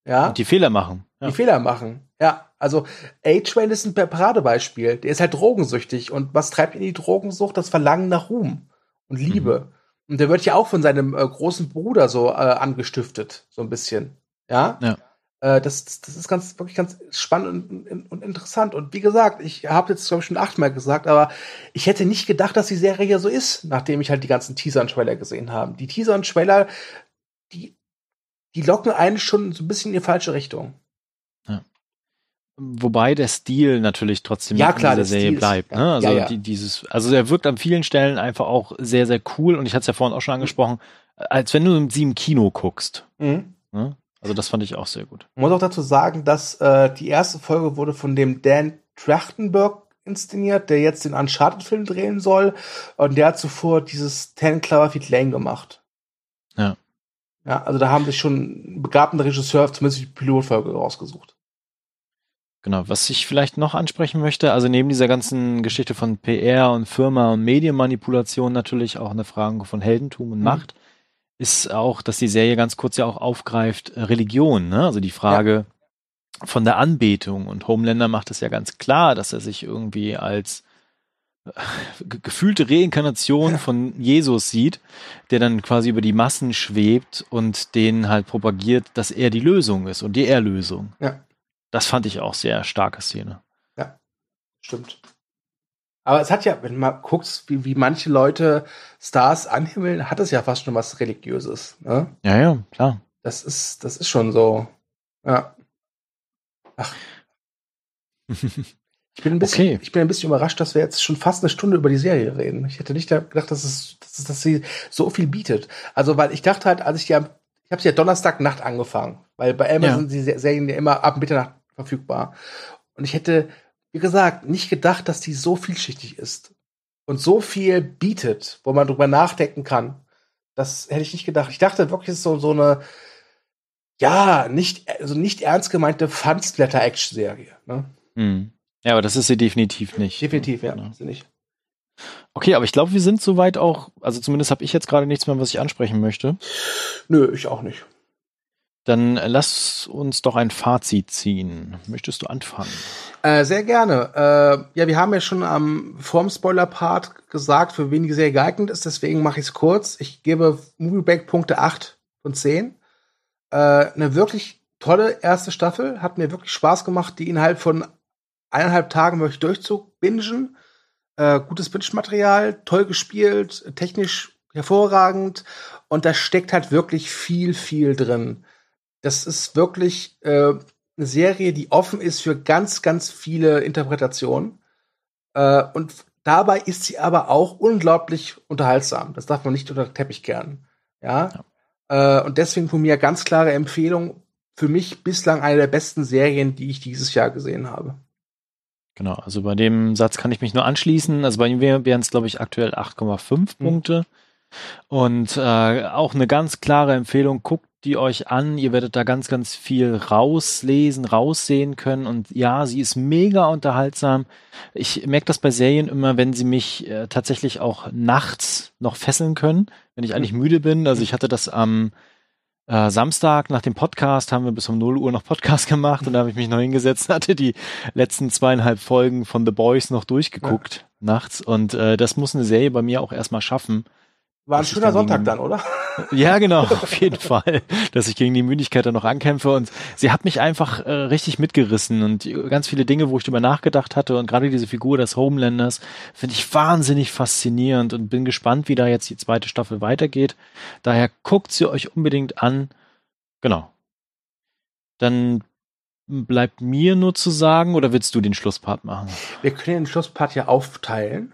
Ja, Und die Fehler machen. Ja. die Fehler machen. Ja, Also A-Train ist ein Paradebeispiel. Der ist halt drogensüchtig. Und was treibt ihn die Drogensucht? Das Verlangen nach Ruhm und Liebe. Mhm. Und der wird ja auch von seinem äh, großen Bruder so äh, angestiftet, so ein bisschen. Ja. Ja. Äh, das, das ist ganz, wirklich ganz spannend und, und interessant. Und wie gesagt, ich habe jetzt, glaube ich, schon achtmal gesagt, aber ich hätte nicht gedacht, dass die Serie hier so ist, nachdem ich halt die ganzen Teaser und Trailer gesehen habe. Die Teaser und Trailer, die, die locken einen schon so ein bisschen in die falsche Richtung. Wobei der Stil natürlich trotzdem ja, klar, in dieser Serie Stil bleibt. Ist, ne? Also ja, ja. Die, dieses, also er wirkt an vielen Stellen einfach auch sehr, sehr cool und ich hatte es ja vorhin auch schon angesprochen, als wenn du sie im Kino guckst. Mhm. Ne? Also das fand ich auch sehr gut. Ich muss auch dazu sagen, dass äh, die erste Folge wurde von dem Dan Trachtenberg inszeniert, der jetzt den Uncharted-Film drehen soll. Und der hat zuvor dieses Ten Cloverfield Lane gemacht. Ja. Ja, also da haben sich schon einen begabten Regisseur zumindest die Pilotfolge rausgesucht. Genau, was ich vielleicht noch ansprechen möchte, also neben dieser ganzen Geschichte von PR und Firma und Medienmanipulation natürlich auch eine Frage von Heldentum und Mhm. Macht, ist auch, dass die Serie ganz kurz ja auch aufgreift, äh, Religion, ne? Also die Frage von der Anbetung. Und Homelander macht es ja ganz klar, dass er sich irgendwie als äh, ge- gefühlte Reinkarnation Ja. von Jesus sieht, der dann quasi über die Massen schwebt und denen halt propagiert, dass er die Lösung ist und die Erlösung. Ja. Das fand ich auch sehr starke Szene. Stimmt. Aber es hat ja, wenn man guckt, wie, wie manche Leute Stars anhimmeln, hat es ja fast schon was Religiöses. Ne? Ja, ja, klar. Das ist, das ist schon so. Ja. Ach. Ich bin, ein bisschen, Okay. ich bin ein bisschen überrascht, dass wir jetzt schon fast eine Stunde über die Serie reden. Ich hätte nicht gedacht, dass, es, dass, es, dass sie so viel bietet. Also, weil ich dachte halt, als ich die am, ich habe sie ja Donnerstagnacht angefangen, weil bei Amazon Ja. die Se- Serien ja immer ab Mitternacht verfügbar. Und ich hätte, wie gesagt, nicht gedacht, dass die so vielschichtig ist und so viel bietet, wo man drüber nachdenken kann. Das hätte ich nicht gedacht. Ich dachte wirklich, es ist so, so eine, ja, nicht, also nicht ernst gemeinte Fun-Splatter-Action-Serie. Ne? Hm. Ja, aber das ist sie definitiv nicht. Definitiv, ja. Genau. Sind nicht. Okay, aber ich glaube, wir sind soweit auch, also zumindest habe ich jetzt gerade nichts mehr, was ich ansprechen möchte. Nö, ich auch nicht. Dann lass uns doch ein Fazit ziehen. Möchtest du anfangen? Äh, sehr gerne. Äh, ja, wir haben ja schon am vorm Spoiler-Part gesagt, für wen die Serie geeignet ist, deswegen mache ich es kurz. Ich gebe Movieback Punkte 8 von 10. Äh, eine wirklich tolle erste Staffel. Hat mir wirklich Spaß gemacht, die innerhalb von eineinhalb Tagen wirklich durchzubingen. Äh, gutes Binge-Material, toll gespielt, technisch hervorragend. Und da steckt halt wirklich viel, viel drin. Das ist wirklich äh, eine Serie, die offen ist für ganz, ganz viele Interpretationen. Äh, und dabei ist sie aber auch unglaublich unterhaltsam. Das darf man nicht unter den Teppich kehren. Ja. Äh, und deswegen von mir ganz klare Empfehlung. Für mich bislang eine der besten Serien, die ich dieses Jahr gesehen habe. Genau, also bei dem Satz kann ich mich nur anschließen. Also bei ihm wären es, glaube ich, aktuell 8,5 Mhm. Punkte. Und äh, auch eine ganz klare Empfehlung, guckt die euch an. Ihr werdet da ganz, ganz viel rauslesen, raussehen können. Und ja, sie ist mega unterhaltsam. Ich merke das bei Serien immer, wenn sie mich äh, tatsächlich auch nachts noch fesseln können, wenn ich eigentlich müde bin. Also ich hatte das am äh, Samstag nach dem Podcast, haben wir bis um 0 Uhr noch Podcast gemacht und da habe ich mich noch hingesetzt hatte die letzten zweieinhalb Folgen von The Boys noch durchgeguckt nachts. Und äh, das muss eine Serie bei mir auch erstmal schaffen. War ein schöner Sonntag gegen- dann, oder? Ja, genau, auf jeden Fall, dass ich gegen die Müdigkeit dann noch ankämpfe. Und sie hat mich einfach äh, richtig mitgerissen und ganz viele Dinge, wo ich drüber nachgedacht hatte und gerade diese Figur des Homelanders finde ich wahnsinnig faszinierend und bin gespannt, wie da jetzt die zweite Staffel weitergeht. Daher guckt sie euch unbedingt an. Genau. Dann bleibt mir nur zu sagen, oder willst du den Schlusspart machen? Wir können den Schlusspart ja aufteilen.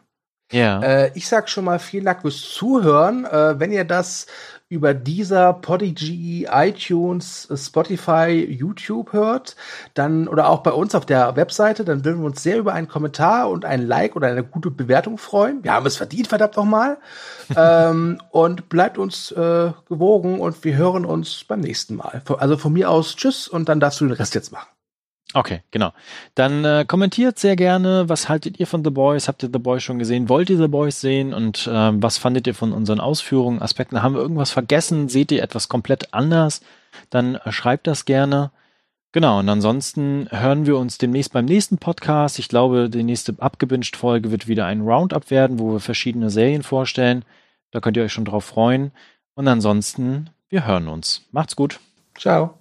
Ja. Äh, ich sag schon mal vielen Dank fürs Zuhören. Äh, wenn ihr das über dieser Podigy, iTunes, Spotify, YouTube hört, dann oder auch bei uns auf der Webseite, dann würden wir uns sehr über einen Kommentar und ein Like oder eine gute Bewertung freuen. Wir haben es verdient, verdammt nochmal. ähm, und bleibt uns äh, gewogen und wir hören uns beim nächsten Mal. Also von mir aus Tschüss und dann darfst du den Rest jetzt machen. Okay, genau. Dann äh, kommentiert sehr gerne, was haltet ihr von The Boys? Habt ihr The Boys schon gesehen? Wollt ihr The Boys sehen? Und äh, was fandet ihr von unseren Ausführungen, Aspekten? Haben wir irgendwas vergessen? Seht ihr etwas komplett anders? Dann äh, schreibt das gerne. Genau, und ansonsten hören wir uns demnächst beim nächsten Podcast. Ich glaube, die nächste Abgebinged-Folge wird wieder ein Roundup werden, wo wir verschiedene Serien vorstellen. Da könnt ihr euch schon drauf freuen. Und ansonsten, wir hören uns. Macht's gut. Ciao.